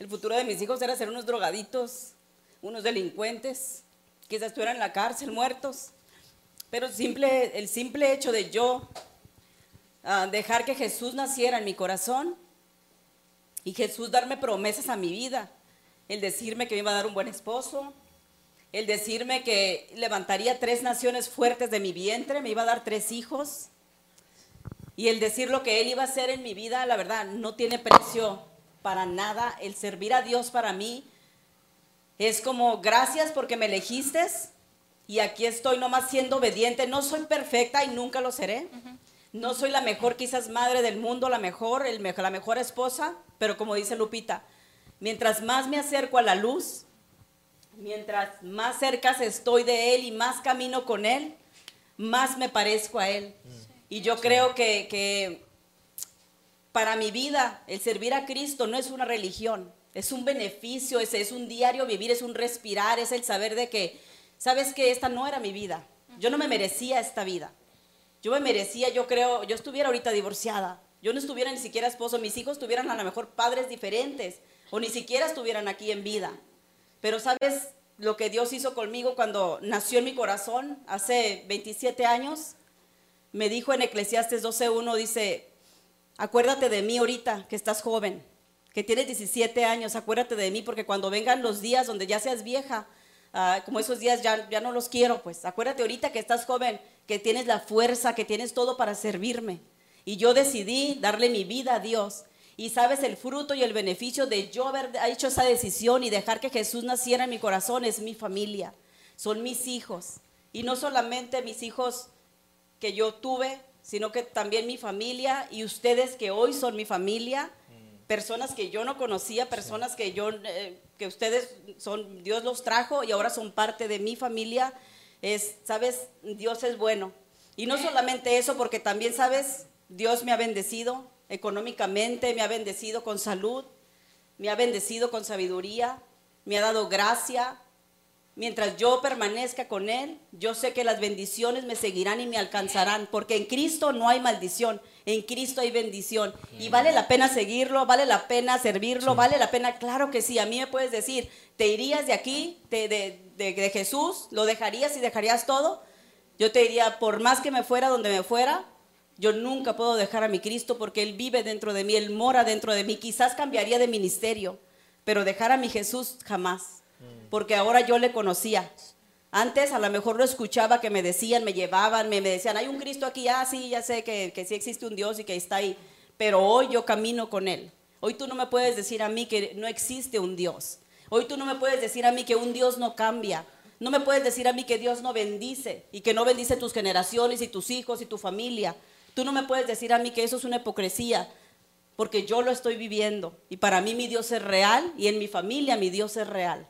El futuro de mis hijos era ser unos drogaditos, unos delincuentes, quizás estuvieran en la cárcel muertos. Pero el simple hecho de yo ah, dejar que Jesús naciera en mi corazón y Jesús darme promesas a mi vida, el decirme que me iba a dar un buen esposo, el decirme que levantaría tres naciones fuertes de mi vientre, me iba a dar tres hijos, y el decir lo que Él iba a hacer en mi vida, la verdad, no tiene precio para nada. El servir a Dios para mí es como gracias porque me elegiste y aquí estoy nomás siendo obediente. No soy perfecta y nunca lo seré. No soy la mejor quizás madre del mundo, la mejor, el mejor, la mejor esposa, pero como dice Lupita, mientras más me acerco a la luz, mientras más cerca estoy de Él y más camino con Él, más me parezco a Él. Y yo creo que, que para mi vida el servir a Cristo no es una religión, es un beneficio, es, es un diario vivir, es un respirar, es el saber de que, sabes que esta no era mi vida. Yo no me merecía esta vida. Yo me merecía, yo creo, yo estuviera ahorita divorciada. Yo no estuviera ni siquiera esposo. Mis hijos tuvieran a lo mejor padres diferentes o ni siquiera estuvieran aquí en vida. Pero sabes lo que Dios hizo conmigo cuando nació en mi corazón hace 27 años. Me dijo en Eclesiastes 12.1, dice, acuérdate de mí ahorita que estás joven, que tienes 17 años, acuérdate de mí porque cuando vengan los días donde ya seas vieja, ah, como esos días ya, ya no los quiero, pues acuérdate ahorita que estás joven, que tienes la fuerza, que tienes todo para servirme. Y yo decidí darle mi vida a Dios. Y sabes, el fruto y el beneficio de yo haber hecho esa decisión y dejar que Jesús naciera en mi corazón es mi familia, son mis hijos. Y no solamente mis hijos que yo tuve, sino que también mi familia y ustedes que hoy son mi familia, personas que yo no conocía, personas que yo, eh, que ustedes son, Dios los trajo y ahora son parte de mi familia. Es, sabes, Dios es bueno. Y no solamente eso, porque también, sabes, Dios me ha bendecido, económicamente, me ha bendecido con salud, me ha bendecido con sabiduría, me ha dado gracia. Mientras yo permanezca con Él, yo sé que las bendiciones me seguirán y me alcanzarán, porque en Cristo no hay maldición, en Cristo hay bendición. Y vale la pena seguirlo, vale la pena servirlo, vale la pena, claro que sí. A mí me puedes decir, ¿te irías de aquí, de, de, de Jesús? ¿Lo dejarías y dejarías todo? Yo te diría, por más que me fuera donde me fuera, yo nunca puedo dejar a mi Cristo porque Él vive dentro de mí, Él mora dentro de mí. Quizás cambiaría de ministerio, pero dejar a mi Jesús jamás, porque ahora yo le conocía. Antes a lo mejor lo escuchaba que me decían, me llevaban, me, me decían, hay un Cristo aquí, ah, sí, ya sé que, que sí existe un Dios y que está ahí, pero hoy yo camino con Él. Hoy tú no me puedes decir a mí que no existe un Dios. Hoy tú no me puedes decir a mí que un Dios no cambia. No me puedes decir a mí que Dios no bendice y que no bendice tus generaciones y tus hijos y tu familia. Tú no me puedes decir a mí que eso es una hipocresía, porque yo lo estoy viviendo. Y para mí mi Dios es real y en mi familia mi Dios es real.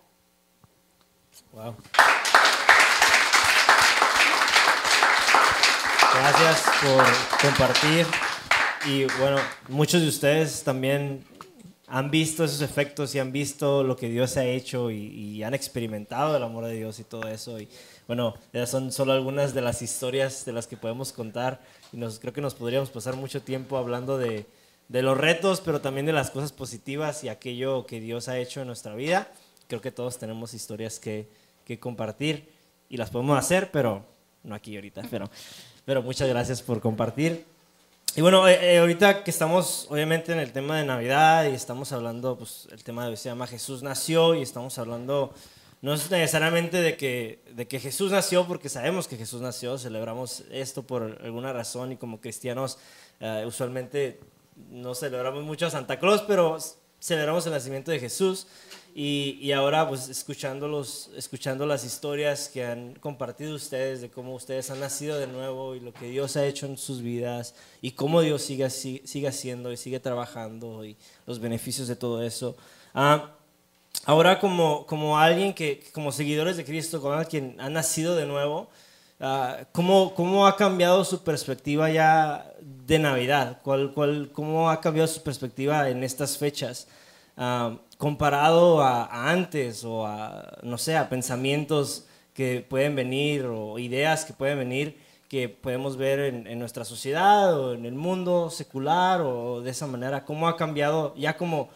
Wow. Gracias por compartir. Y bueno, muchos de ustedes también han visto esos efectos y han visto lo que Dios ha hecho y, y han experimentado el amor de Dios y todo eso. Y bueno, esas son solo algunas de las historias de las que podemos contar y nos, creo que nos podríamos pasar mucho tiempo hablando de, de los retos, pero también de las cosas positivas y aquello que Dios ha hecho en nuestra vida. Creo que todos tenemos historias que, que compartir y las podemos hacer, pero no aquí ahorita, pero, pero muchas gracias por compartir. Y bueno, eh, eh, ahorita que estamos obviamente en el tema de Navidad y estamos hablando, pues el tema de se llama Jesús nació y estamos hablando no es necesariamente de que, de que Jesús nació, porque sabemos que Jesús nació, celebramos esto por alguna razón y como cristianos uh, usualmente no celebramos mucho a Santa Claus, pero celebramos el nacimiento de Jesús y, y, ahora pues escuchándolos, escuchando las historias que han compartido ustedes de cómo ustedes han nacido de nuevo y lo que Dios ha hecho en sus vidas y cómo Dios sigue, sigue haciendo y sigue trabajando y los beneficios de todo eso. Uh, ahora como, como alguien que, como seguidores de Cristo, como alguien que ha nacido de nuevo, uh, ¿cómo, ¿cómo, ha cambiado su perspectiva ya de Navidad? ¿Cuál, cuál, ¿Cómo ha cambiado su perspectiva en estas fechas? Uh, comparado a, antes o a, no sé, a pensamientos que pueden venir o ideas que pueden venir que podemos ver en, en nuestra sociedad o en el mundo secular o de esa manera, cómo ha cambiado ya como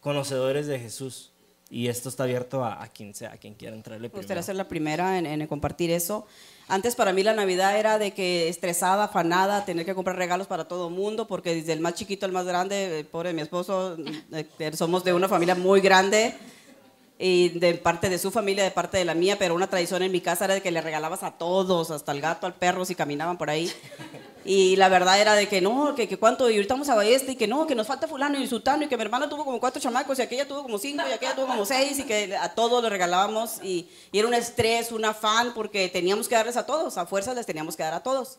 conocedores de Jesús y esto está abierto a, a, quien sea, a quien quiera entrarle. Me gustaría ser la primera en, en, compartir eso. Antes para mí la Navidad era de que estresada, afanada, tener que comprar regalos para todo el mundo, porque desde el más chiquito al más grande, pobre mi esposo, eh, somos de una familia muy grande, y de parte de su familia, de parte de la mía, pero una tradición en mi casa era de que le regalabas a todos, hasta al gato, al perro, si caminaban por ahí. Y la verdad era de que no, que, que cuánto, y ahorita vamos a este, y que no, que nos falta fulano y sultano, y que mi hermana tuvo como cuatro chamacos, y aquella tuvo como cinco, y aquella tuvo como seis, y que a todos le regalábamos, y, y era un estrés, un afán, porque teníamos que darles a todos, a fuerzas les teníamos que dar a todos.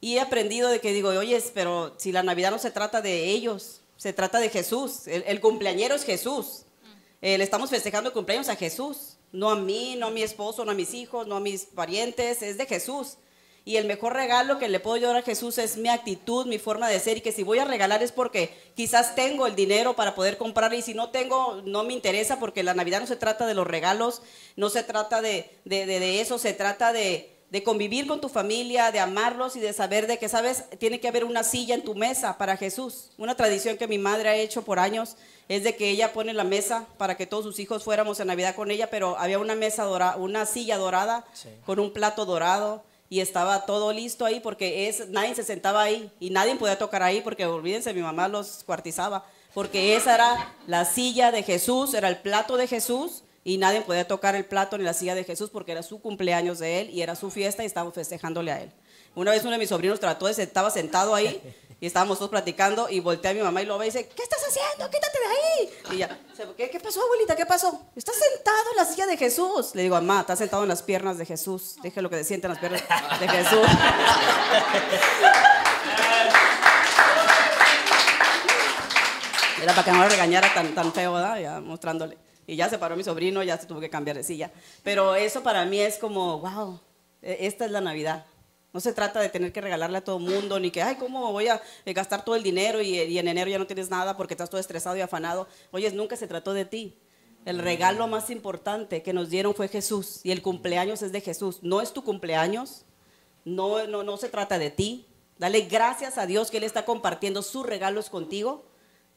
Y he aprendido de que digo, oye, pero si la Navidad no se trata de ellos, se trata de Jesús, el, el cumpleañero es Jesús. Eh, le estamos festejando el cumpleaños a Jesús, no a mí, no a mi esposo, no a mis hijos, no a mis parientes, es de Jesús. Y el mejor regalo que le puedo yo dar a Jesús es mi actitud, mi forma de ser. Y que si voy a regalar es porque quizás tengo el dinero para poder comprar. Y si no tengo, no me interesa porque la Navidad no se trata de los regalos, no se trata de, de, de, de eso, se trata de, de convivir con tu familia, de amarlos y de saber de que, sabes, tiene que haber una silla en tu mesa para Jesús. Una tradición que mi madre ha hecho por años es de que ella pone la mesa para que todos sus hijos fuéramos en Navidad con ella, pero había una mesa dorada, una silla dorada con un plato dorado y estaba todo listo ahí porque es, nadie se sentaba ahí y nadie podía tocar ahí porque olvídense, mi mamá los cuartizaba, porque esa era la silla de Jesús, era el plato de Jesús y nadie podía tocar el plato ni la silla de Jesús porque era su cumpleaños de él y era su fiesta y estábamos festejándole a él. Una vez uno de mis sobrinos trató de, estaba sentado ahí y estábamos todos platicando y voltea a mi mamá y lo ve y dice, ¿qué estás haciendo? Quítate de ahí. Y ya, ¿qué, ¿qué pasó, abuelita? ¿Qué pasó? Estás sentado en la silla de Jesús. Le digo, mamá, estás sentado en las piernas de Jesús. Deje lo que se siente en las piernas de Jesús. Era para que no lo regañara tan, tan feo, ¿verdad? Ya mostrándole. Y ya se paró mi sobrino, ya se tuvo que cambiar de silla. Pero eso para mí es como, wow, e, esta es la Navidad. No se trata de tener que regalarle a todo el mundo, ni que, ay, ¿cómo voy a eh, gastar todo el dinero y, y, en enero ya no tienes nada porque estás todo estresado y afanado? Oye, nunca se trató de ti. El regalo más importante que nos dieron fue Jesús y el cumpleaños es de Jesús. No es tu cumpleaños, no, no, no se trata de ti. Dale gracias a Dios que Él está compartiendo sus regalos contigo,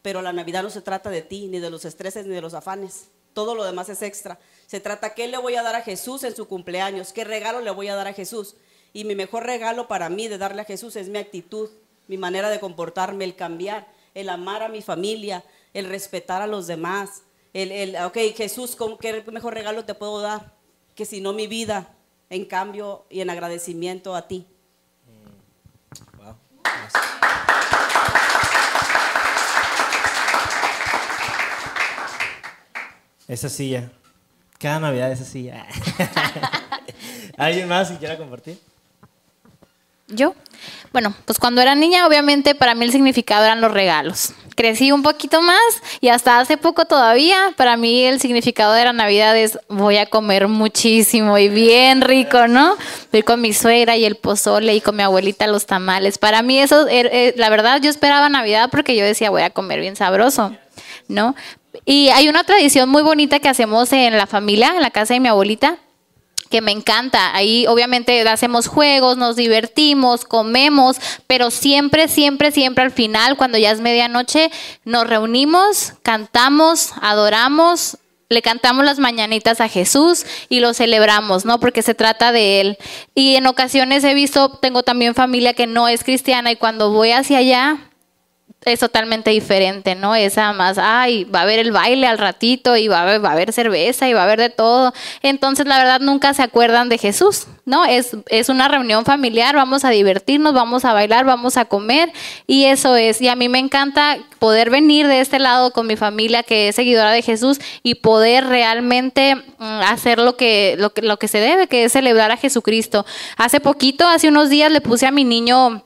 pero la Navidad no se trata de ti, ni de los estreses, ni de los afanes todo lo demás es extra. Se trata qué le voy a dar a Jesús en su cumpleaños, qué regalo le voy a dar a Jesús. Y mi mejor regalo para mí de darle a Jesús es mi actitud, mi manera de comportarme, el cambiar, el amar a mi familia, el respetar a los demás. El, el ok, Jesús, ¿qué mejor regalo te puedo dar? Que si no mi vida, en cambio y en agradecimiento a ti. Wow. Esa silla. Cada Navidad esa silla. ¿Alguien más que quiera compartir? Yo. Bueno, pues cuando era niña, obviamente para mí el significado eran los regalos. Crecí un poquito más y hasta hace poco todavía, para mí el significado de la Navidad es voy a comer muchísimo y bien rico, ¿no? Voy con mi suegra y el pozole y con mi abuelita los tamales. Para mí eso, er, er, la verdad, yo esperaba Navidad porque yo decía voy a comer bien sabroso, ¿no? Y hay una tradición muy bonita que hacemos en la familia, en la casa de mi abuelita, que me encanta. Ahí obviamente hacemos juegos, nos divertimos, comemos, pero siempre, siempre, siempre al final, cuando ya es medianoche, nos reunimos, cantamos, adoramos, le cantamos las mañanitas a Jesús y lo celebramos, ¿no? Porque se trata de Él. Y en ocasiones he visto, tengo también familia que no es cristiana y cuando voy hacia allá, es totalmente diferente, ¿no? Esa más, ay, va a haber el baile al ratito y va a, haber, va a haber cerveza y va a haber de todo. Entonces, la verdad, nunca se acuerdan de Jesús, ¿no? Es, es una reunión familiar, vamos a divertirnos, vamos a bailar, vamos a comer y eso es. Y a mí me encanta poder venir de este lado con mi familia que es seguidora de Jesús y poder realmente mm, hacer lo que, lo que, lo que se debe, que es celebrar a Jesucristo. Hace poquito, hace unos días, le puse a mi niño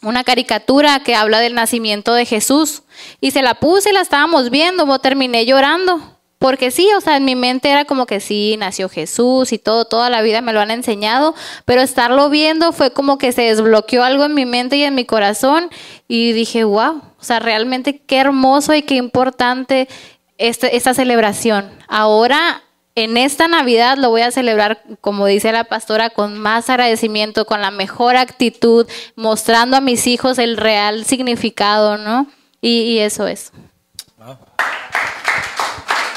una caricatura que habla del nacimiento de Jesús. Y se la puse y la estábamos viendo, yo terminé llorando. Porque sí, o sea, en mi mente era como que sí, nació Jesús y todo, toda la vida me lo han enseñado, pero estarlo viendo fue como que se desbloqueó algo en mi mente y en mi corazón y dije, wow, o sea, realmente qué hermoso y qué importante este, esta celebración. Ahora en esta Navidad lo voy a celebrar, como dice la pastora, con más agradecimiento, con la mejor actitud, mostrando a mis hijos el real significado, ¿no? Y, eso es. Me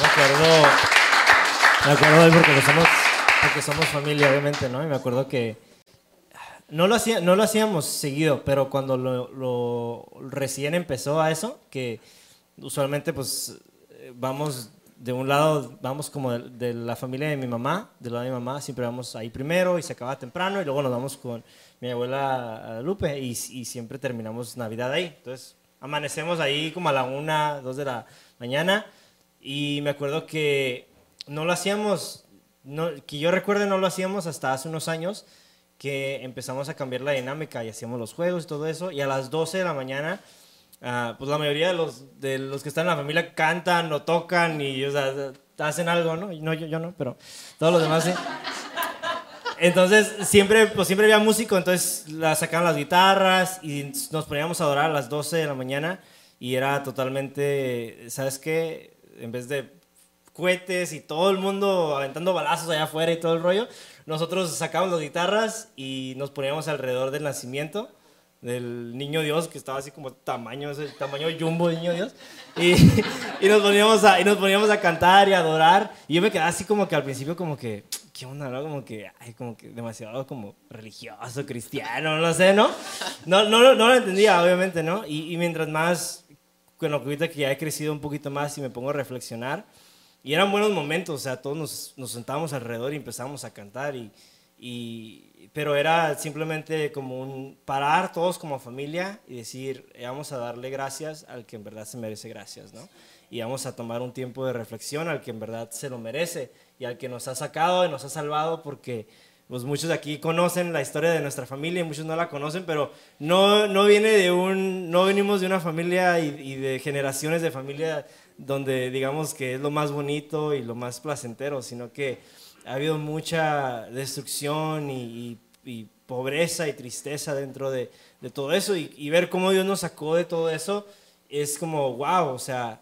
acuerdo, me acuerdo somos, porque somos familia, obviamente, ¿no? Y me acuerdo que no lo, hacíamos seguido, pero cuando recién empezó a eso, que usualmente pues vamos de un lado vamos como de, la familia de mi mamá, del lado de mi mamá, siempre vamos ahí primero y se acaba temprano y luego nos vamos con mi abuela Lupe y, y, siempre terminamos Navidad ahí. Entonces amanecemos ahí como a la una, dos de la mañana y me acuerdo que no lo hacíamos, no, que yo recuerde no lo hacíamos hasta hace unos años que empezamos a cambiar la dinámica y hacíamos los juegos y todo eso y a las 12 de la mañana Ah, pues la mayoría de los, de los que están en la familia cantan o tocan y o sea, hacen algo, ¿no? no yo, yo no, pero todos los demás sí. Entonces, siempre, pues siempre había músico, entonces la sacaban las guitarras y nos poníamos a adorar a las 12 de la mañana y era totalmente, ¿sabes qué? En vez de cohetes y todo el mundo aventando balazos allá afuera y todo el rollo, nosotros sacábamos las guitarras y nos poníamos alrededor del nacimiento del niño Dios, que estaba así como tamaño, ese tamaño jumbo niño Dios. Y, y, nos poníamos a, y nos poníamos a cantar y a adorar. Y yo me quedaba así como que al principio como que, ¿qué onda? No? Como que, ay, como que demasiado como religioso, cristiano, no sé, ¿no? No, no, no, lo entendía, obviamente, ¿no? Y, y mientras más, bueno, ahorita que ya he crecido un poquito más y me pongo a reflexionar, y eran buenos momentos, o sea, todos nos, nos sentábamos alrededor y empezamos a cantar y pero era simplemente como un parar todos como familia y decir, eh, vamos a darle gracias al que en verdad se merece gracias, ¿no? Y vamos a tomar un tiempo de reflexión al que en verdad se lo merece y al que nos ha sacado y nos ha salvado porque pues muchos de aquí conocen la historia de nuestra familia y muchos no la conocen, pero no, no viene de un, no venimos de una familia y, y de generaciones de familia donde digamos que es lo más bonito y lo más placentero, sino que ha habido mucha destrucción y, y, pobreza y tristeza dentro de, de todo eso y, ver cómo Dios nos sacó de todo eso es como, wow, o sea,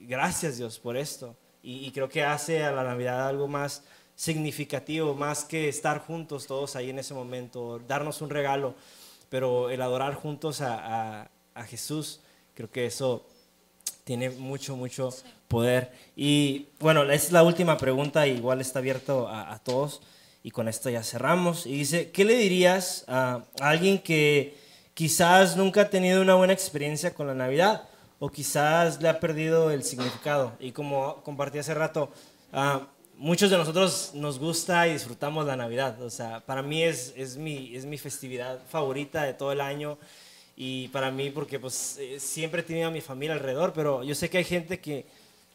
gracias Dios por esto. Y, creo que hace a la Navidad algo más significativo, más que estar juntos todos ahí en ese momento, darnos un regalo, pero el adorar juntos a, a, a Jesús, creo que eso tiene mucho, mucho poder. Y bueno, es la última pregunta, igual está abierto a, todos y con esto ya cerramos. Y dice, ¿qué le dirías a, alguien que quizás nunca ha tenido una buena experiencia con la Navidad o quizás le ha perdido el significado? Y como compartí hace rato, uh, muchos de nosotros nos gusta y disfrutamos la Navidad. O sea, para mí es, es, mi, es mi festividad favorita de todo el año y para mí porque pues eh, siempre he tenido a mi familia alrededor, pero yo sé que hay gente que,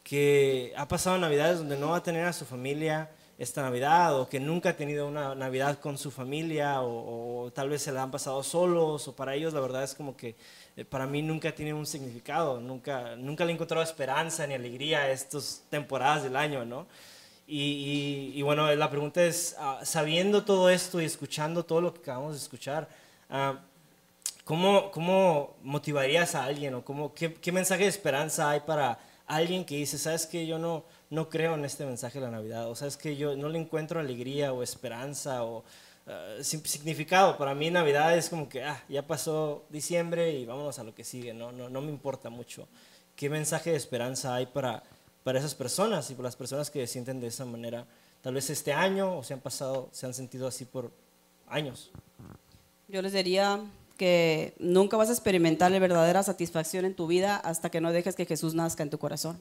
que ha pasado navidades donde no va a tener a su familia esta Navidad o que nunca ha tenido una Navidad con su familia o, tal vez se la han pasado solos o para ellos la verdad es como que eh, para mí nunca tiene un significado, nunca, nunca le he encontrado esperanza ni alegría a estas temporadas del año, ¿no? Y, y, bueno, la pregunta es, ah, sabiendo todo esto y escuchando todo lo que acabamos de escuchar, uh, ¿Cómo, ¿Cómo motivarías a alguien o cómo, qué, qué, mensaje de esperanza hay para alguien que dice, sabes que yo no, no creo en este mensaje de la Navidad o sabes que yo no le encuentro alegría o esperanza o uh, significado? Para mí Navidad es como que ah, ya pasó diciembre y vámonos a lo que sigue, no, no, no me importa mucho. ¿Qué mensaje de esperanza hay para, para esas personas y para las personas que se sienten de esa manera? Tal vez este año o se han pasado, se han sentido así por años. Yo les diría que nunca vas a experimentar la verdadera satisfacción en tu vida hasta que no dejes que Jesús nazca en tu corazón.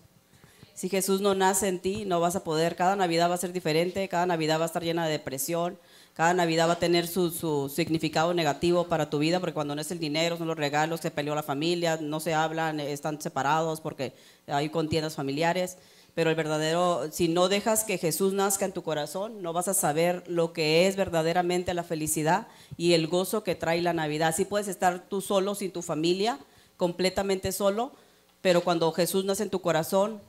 Si Jesús no nace en ti, no vas a poder, cada Navidad va a ser diferente, cada Navidad va a estar llena de depresión, cada Navidad va a tener su, su significado negativo para tu vida, porque cuando no es el dinero, son los regalos, se peleó la familia, no se hablan, están separados porque hay contiendas familiares pero el verdadero, si no dejas que Jesús nazca en tu corazón, no vas a saber lo que es verdaderamente la felicidad y el gozo que trae la Navidad. Si puedes estar tú solo, sin tu familia, completamente solo, pero cuando Jesús nace en tu corazón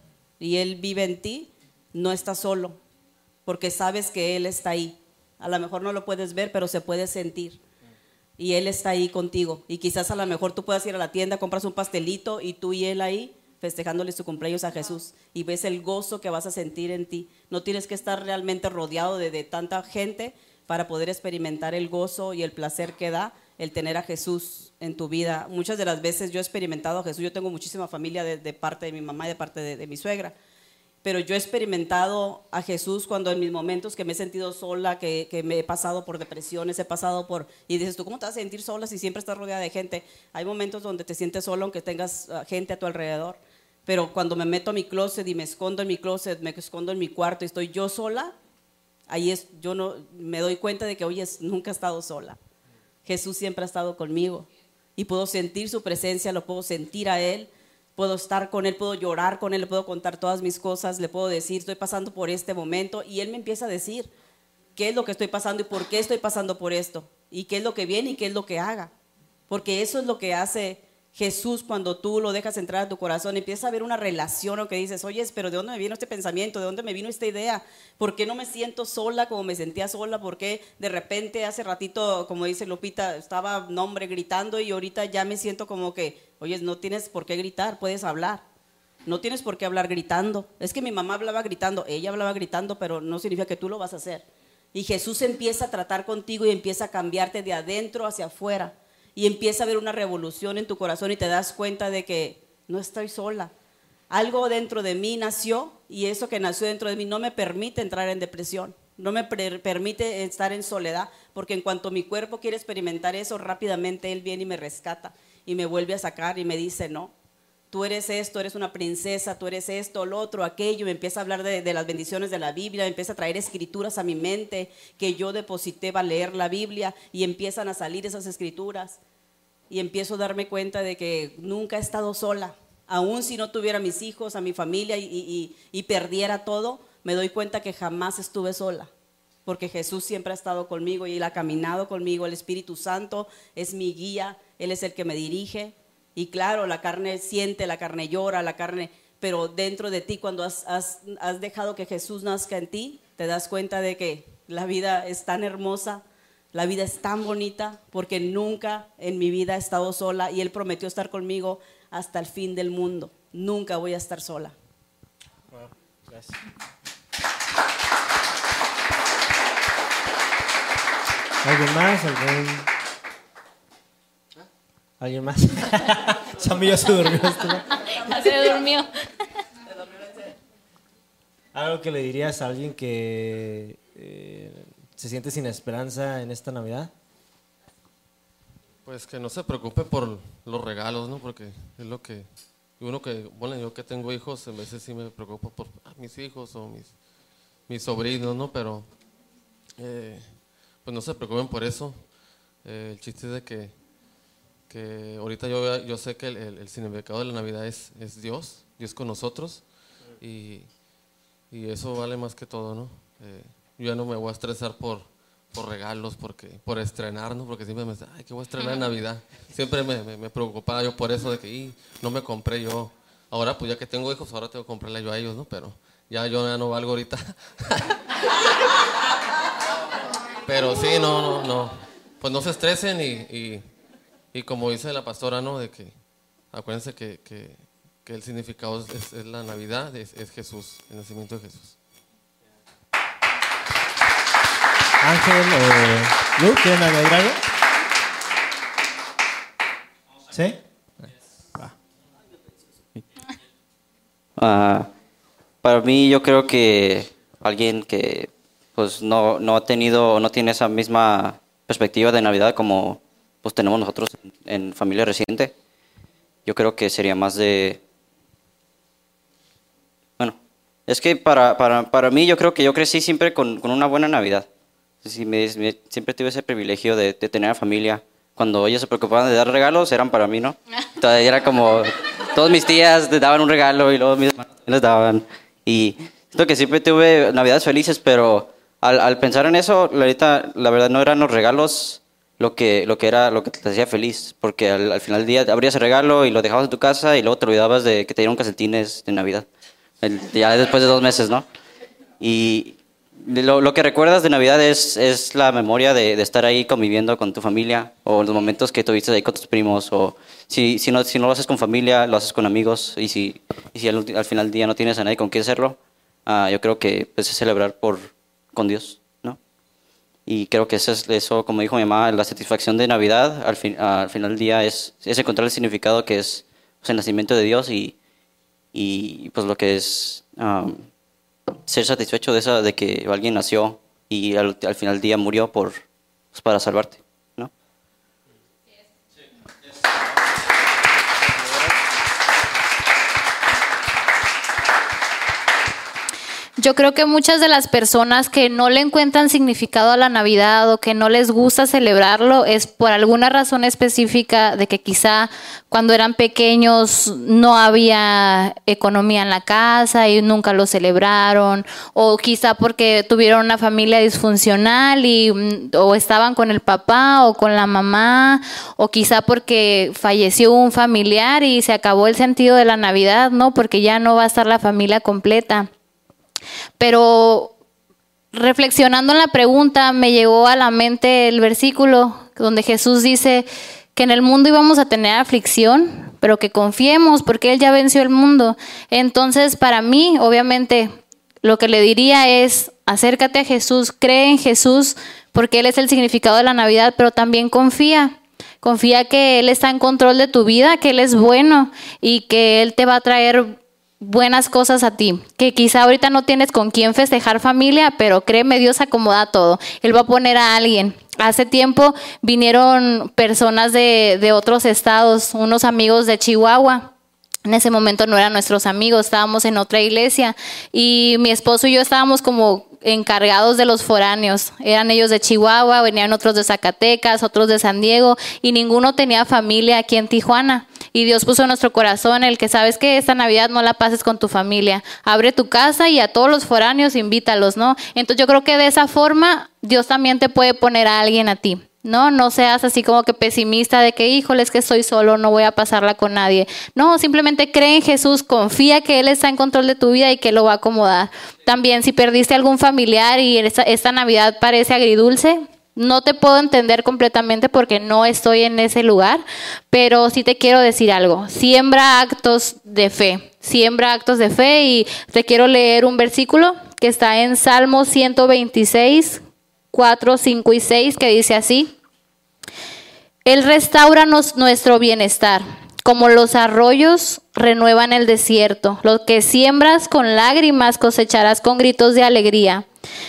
y Él vive en ti, no estás solo, porque sabes que Él está ahí. A lo mejor no lo puedes ver, pero se puede sentir. Y Él está ahí contigo. Y quizás a lo mejor tú puedas ir a la tienda, compras un pastelito y tú y Él ahí festejándole su cumpleaños a Jesús y ves el gozo que vas a sentir en ti. No tienes que estar realmente rodeado de, tanta gente para poder experimentar el gozo y el placer que da el tener a Jesús en tu vida. Muchas de las veces yo he experimentado a Jesús, yo tengo muchísima familia de, parte de mi mamá y de parte de, mi suegra, pero yo he experimentado a Jesús cuando en mis momentos que me he sentido sola, que, que, me he pasado por depresiones, he pasado por... Y dices, ¿tú cómo te vas a sentir sola si siempre estás rodeada de gente? Hay momentos donde te sientes sola aunque tengas ah, gente a tu alrededor. Pero cuando me meto a mi closet y me escondo en mi closet, me escondo en mi cuarto y estoy yo sola, ahí es, yo no, me doy cuenta de que, oye, nunca he estado sola. Jesús siempre ha estado conmigo. Y puedo sentir su presencia, lo puedo sentir a Él, puedo estar con Él, puedo llorar con Él, le puedo contar todas mis cosas, le puedo decir, estoy pasando por este momento. Y Él me empieza a decir qué es lo que estoy pasando y por qué estoy pasando por esto. Y qué es lo que viene y qué es lo que haga. Porque eso es lo que hace Jesús, cuando tú lo dejas entrar a tu corazón, empieza a haber una relación o que dices, oye, pero ¿de dónde me vino este pensamiento? ¿De dónde me vino esta idea? ¿Por qué no me siento sola como me sentía sola? ¿Por qué de repente hace ratito, como dice Lupita, estaba nombre gritando y ahorita ya me siento como que, oye, no tienes por qué gritar, puedes hablar. No tienes por qué hablar gritando. Es que mi mamá hablaba gritando, ella hablaba gritando, pero no significa que tú lo vas a hacer. Y Jesús empieza a tratar contigo y empieza a cambiarte de adentro hacia afuera. Y empieza a haber una revolución en tu corazón y te das cuenta de que no estoy sola. Algo dentro de mí nació y eso que nació dentro de mí no me permite entrar en depresión, no me permite estar en soledad, porque en cuanto mi cuerpo quiere experimentar eso, rápidamente Él viene y me rescata y me vuelve a sacar y me dice, no, tú eres esto, eres una princesa, tú eres esto, lo otro, aquello, me empieza a hablar de, las bendiciones de la Biblia, empieza a traer escrituras a mi mente que yo deposité para leer la Biblia y empiezan a salir esas escrituras. Y empiezo a darme cuenta de que nunca he estado sola, aún si no tuviera mis hijos, a mi familia y, y perdiera todo, me doy cuenta que jamás estuve sola. Porque Jesús siempre ha estado conmigo y Él ha caminado conmigo, el Espíritu Santo es mi guía, Él es el que me dirige, y claro, la carne siente, la carne llora, la carne, pero dentro de ti, cuando has, dejado que Jesús nazca en ti, te das cuenta de que la vida es tan hermosa, la vida es tan bonita, porque nunca en mi vida he estado sola y Él prometió estar conmigo hasta el fin del mundo. Nunca voy a estar sola. ¿Alguien más? ¿Algún ¿Alguien más? Sammy ya se durmió. se durmió. ¿Algo que le dirías a alguien que eh, se siente sin esperanza en esta Navidad? Pues que no se preocupe por los regalos, ¿no? Porque es lo que uno que, bueno, yo que tengo hijos, a veces sí me preocupo por ah, mis hijos o mis, mis sobrinos, ¿no? Pero eh, pues no se preocupen por eso. Eh, el chiste es de que que ahorita yo, yo sé que el, el, significado de la Navidad es, es Dios, Dios con nosotros, y, y eso vale más que todo, ¿no? Eh, yo ya no me voy a estresar por, por regalos, porque, por estrenar, ¿no? Porque siempre me dicen, ay, que voy a estrenar en Navidad. Siempre me, me, preocupaba yo por eso de que no me compré yo. Ahora, pues ya que tengo hijos, ahora tengo que comprarle yo a ellos, ¿no? Pero ya yo ya no valgo ahorita. Pero sí, no, no, no. Pues no se estresen y y como dice la pastora, ¿no? De que acuérdense que, que, que el significado es, es la Navidad, es, es, Jesús, el nacimiento de Jesús. Ángel o Luke, ¿quieren añadir algo? ¿Sí? Uh, para mí yo creo que alguien que pues no, no ha tenido, no tiene esa misma perspectiva de Navidad como pues tenemos nosotros en familia reciente, yo creo que sería más de... Bueno, es que para, para, para mí yo creo que yo crecí siempre con, con una buena Navidad. siempre tuve ese privilegio de, de, tener a familia. Cuando ellos se preocupaban de dar regalos, eran para mí, ¿no? Entonces era como, todos mis tías les daban un regalo y luego mis hermanos les daban. Y siento que siempre tuve Navidades felices, pero al, al pensar en eso, ahorita la verdad no eran los regalos lo que, lo que era lo que te hacía feliz, porque al, final del día abrías el regalo y lo dejabas en tu casa y luego te olvidabas de que te dieron calcetines de Navidad, ya después de dos meses, ¿no? Y lo, lo, que recuerdas de Navidad es, es la memoria de, de, estar ahí conviviendo con tu familia o los momentos que tuviste ahí con tus primos o si, si, no, si no lo haces con familia, lo haces con amigos y si, y si al, final del día no tienes a nadie con quien hacerlo, uh, yo creo que pues, es celebrar por, con Dios. Y creo que eso, es, eso, como dijo mi mamá, la satisfacción de Navidad al, fin, al final del día es, es encontrar el significado que es pues, el nacimiento de Dios y, y pues lo que es ser satisfecho de, esa, de que alguien nació y al, al final del día murió por, pues, para salvarte. Yo creo que muchas de las personas que no le encuentran significado a la Navidad o que no les gusta celebrarlo es por alguna razón específica de que quizá cuando eran pequeños no había economía en la casa y nunca lo celebraron o quizá porque tuvieron una familia disfuncional y mm, o estaban con el papá o con la mamá o quizá porque falleció un familiar y se acabó el sentido de la Navidad, ¿no? Porque ya no va a estar la familia completa. Pero reflexionando en la pregunta, me llegó a la mente el versículo donde Jesús dice que en el mundo íbamos a tener aflicción, pero que confiemos porque Él ya venció el mundo. Entonces, para mí, obviamente, lo que le diría es, acércate a Jesús, cree en Jesús, porque Él es el significado de la Navidad, pero también confía. Confía que Él está en control de tu vida, que Él es bueno y que Él te va a traer buenas cosas a ti. Que quizá ahorita no tienes con quién festejar familia, pero créeme, Dios acomoda todo. Él va a poner a alguien. Hace tiempo vinieron personas de, de otros estados, unos amigos de Chihuahua. En ese momento no eran nuestros amigos, estábamos en otra iglesia y mi esposo y yo estábamos como encargados de los foráneos. Eran ellos de Chihuahua, venían otros de Zacatecas, otros de San Diego y ninguno tenía familia aquí en Tijuana. Y Dios puso en nuestro corazón el que sabes que esta Navidad no la pases con tu familia. Abre tu casa y a todos los foráneos invítalos, ¿no? Entonces yo creo que de esa forma Dios también te puede poner a alguien a ti. No, no seas así como que pesimista de que, híjole, es que estoy solo, no voy a pasarla con nadie. No, simplemente cree en Jesús, confía que Él está en control de tu vida y que lo va a acomodar. También, si perdiste algún familiar y esta, esta Navidad parece agridulce, no te puedo entender completamente porque no estoy en ese lugar, pero sí te quiero decir algo. Siembra actos de fe, siembra actos de fe y te quiero leer un versículo que está en Salmo 126, 4, 5 y 6, que dice así. Él restaura nuestro bienestar, como los arroyos renuevan el desierto. Lo que siembras con lágrimas cosecharás con gritos de alegría.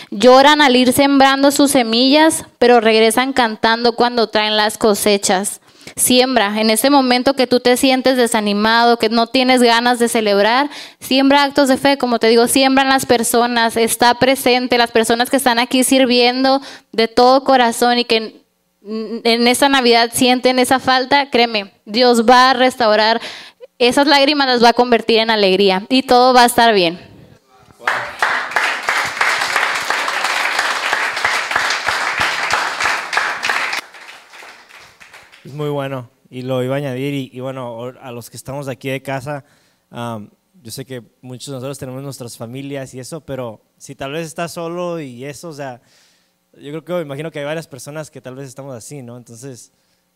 Lloran al ir sembrando sus semillas, pero regresan cantando cuando traen las cosechas. Siembra, en ese momento que tú te sientes desanimado, que no tienes ganas de celebrar, siembra actos de fe, como te digo, siembran las personas, está presente, las personas que están aquí sirviendo de todo corazón y que en esta Navidad sienten esa falta, créeme, Dios va a restaurar esas lágrimas, las va a convertir en alegría y todo va a estar bien. Es muy bueno y lo iba a añadir y, bueno, a los que estamos aquí de casa, yo sé que muchos de nosotros tenemos nuestras familias y eso, pero si tal vez estás solo y eso, o sea, yo creo que me imagino que hay varias personas que tal vez estamos así, ¿no? Entonces,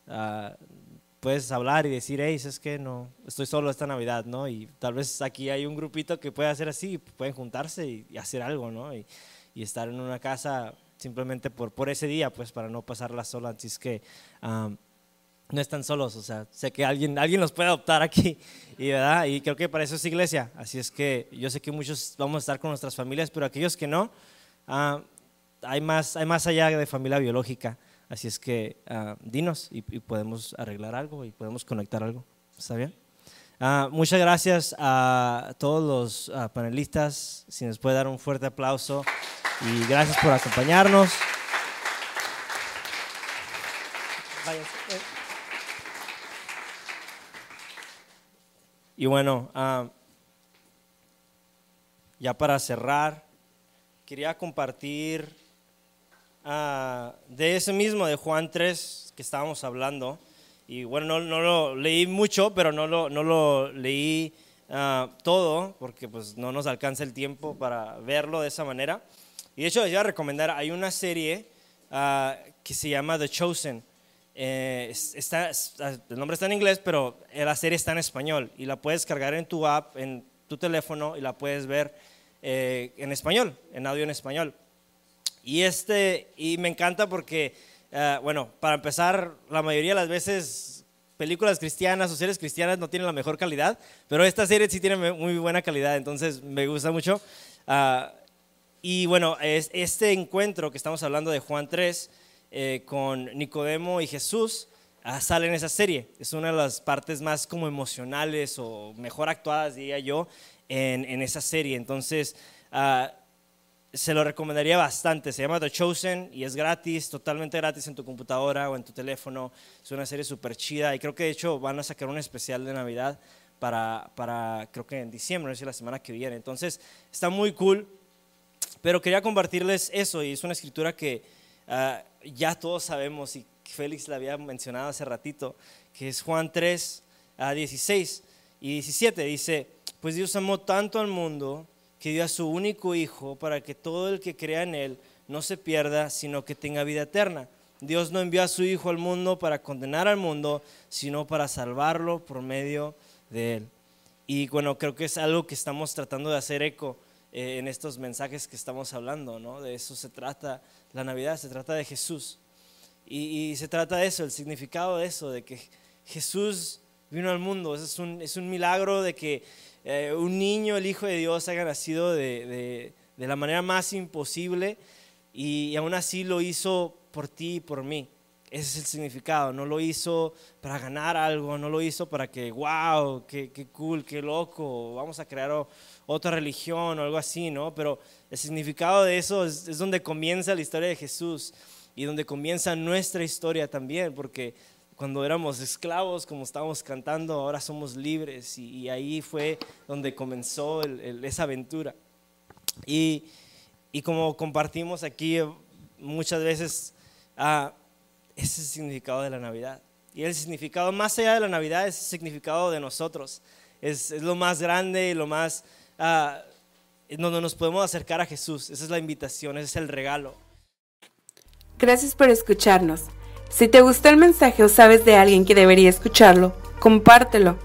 ah, puedes hablar y decir, hey, es que no, estoy solo esta Navidad, ¿no? Y tal vez aquí hay un grupito que puede hacer así, pueden juntarse y, hacer algo, ¿no? Y, y, estar en una casa simplemente por, por ese día, pues para no pasarla sola. Así es que no están solos, o sea, sé que alguien, alguien los puede adoptar aquí, y, ¿verdad? y creo que para eso es iglesia, así es que yo sé que muchos vamos a estar con nuestras familias, pero aquellos que no, ah, hay, más, hay más allá de familia biológica, así es que ah, dinos y, podemos arreglar algo y podemos conectar algo, ¿está bien? Ah, muchas gracias a todos los panelistas, si nos puede dar un fuerte aplauso y gracias por acompañarnos. Y bueno, ah, ya para cerrar, quería compartir ah, de ese mismo, de Juan 3, que estábamos hablando. Y bueno, no, lo leí mucho, pero no lo, no lo leí ah, todo, porque pues no nos alcanza el tiempo para verlo de esa manera. Y de hecho, les iba a recomendar, hay una serie que se llama The Chosen. Eh, está, el nombre está en inglés, pero la serie está en español y la puedes cargar en tu app, en tu teléfono y la puedes ver eh, en español, en audio en español. Y, este, y me encanta porque, eh, bueno, para empezar, la mayoría de las veces películas cristianas o series cristianas no tienen la mejor calidad, pero esta serie sí tiene muy buena calidad, entonces me gusta mucho. Ah, y bueno, es, este encuentro que estamos hablando de Juan 3 eh, con Nicodemo y Jesús ah, sale en esa serie. Es una de las partes más como emocionales o mejor actuadas, diría yo, en, en esa serie. Entonces, ah, se lo recomendaría bastante. Se llama The Chosen y es gratis, totalmente gratis en tu computadora o en tu teléfono. Es una serie súper chida y creo que de hecho van a sacar un especial de Navidad para, para creo que en diciembre, no sé, la semana que viene. Entonces, está muy cool. Pero quería compartirles eso y es una escritura que Ah, ya todos sabemos, y Félix la había mencionado hace ratito, que es Juan 3, a 16 y 17. Dice, pues Dios amó tanto al mundo que dio a su único Hijo para que todo el que crea en Él no se pierda, sino que tenga vida eterna. Dios no envió a su Hijo al mundo para condenar al mundo, sino para salvarlo por medio de Él. Y bueno, creo que es algo que estamos tratando de hacer eco eh, en estos mensajes que estamos hablando, ¿no? De eso se trata la Navidad, se trata de Jesús. Y, se trata de eso, el significado de eso, de que Jesús vino al mundo. Es un, es un milagro de que eh, un niño, el Hijo de Dios, haya nacido de, de, la manera más imposible y, y aún así lo hizo por ti y por mí. Ese es el significado. No lo hizo para ganar algo, no lo hizo para que, wow, qué, qué cool, qué loco, vamos a crear otra religión o algo así, ¿no? Pero el significado de eso es, donde comienza la historia de Jesús y donde comienza nuestra historia también, porque cuando éramos esclavos, como estábamos cantando, ahora somos libres y, ahí fue donde comenzó esa aventura. Y, y como compartimos aquí eh, muchas veces, ah, ese es el significado de la Navidad. Y el significado más allá de la Navidad es el significado de nosotros. Es, es lo más grande y lo más... ah, donde nos podemos acercar a Jesús. Esa es la invitación, ese es el regalo. Gracias por escucharnos. Si te gustó el mensaje o sabes de alguien que debería escucharlo, compártelo.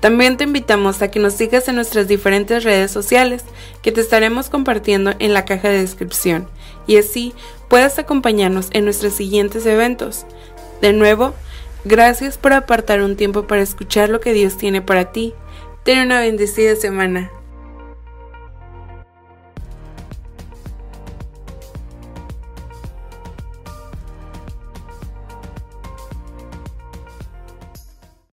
También te invitamos a que nos sigas en nuestras diferentes redes sociales que te estaremos compartiendo en la caja de descripción y así puedas acompañarnos en nuestros siguientes eventos. De nuevo, gracias por apartar un tiempo para escuchar lo que Dios tiene para ti. Ten una bendecida semana.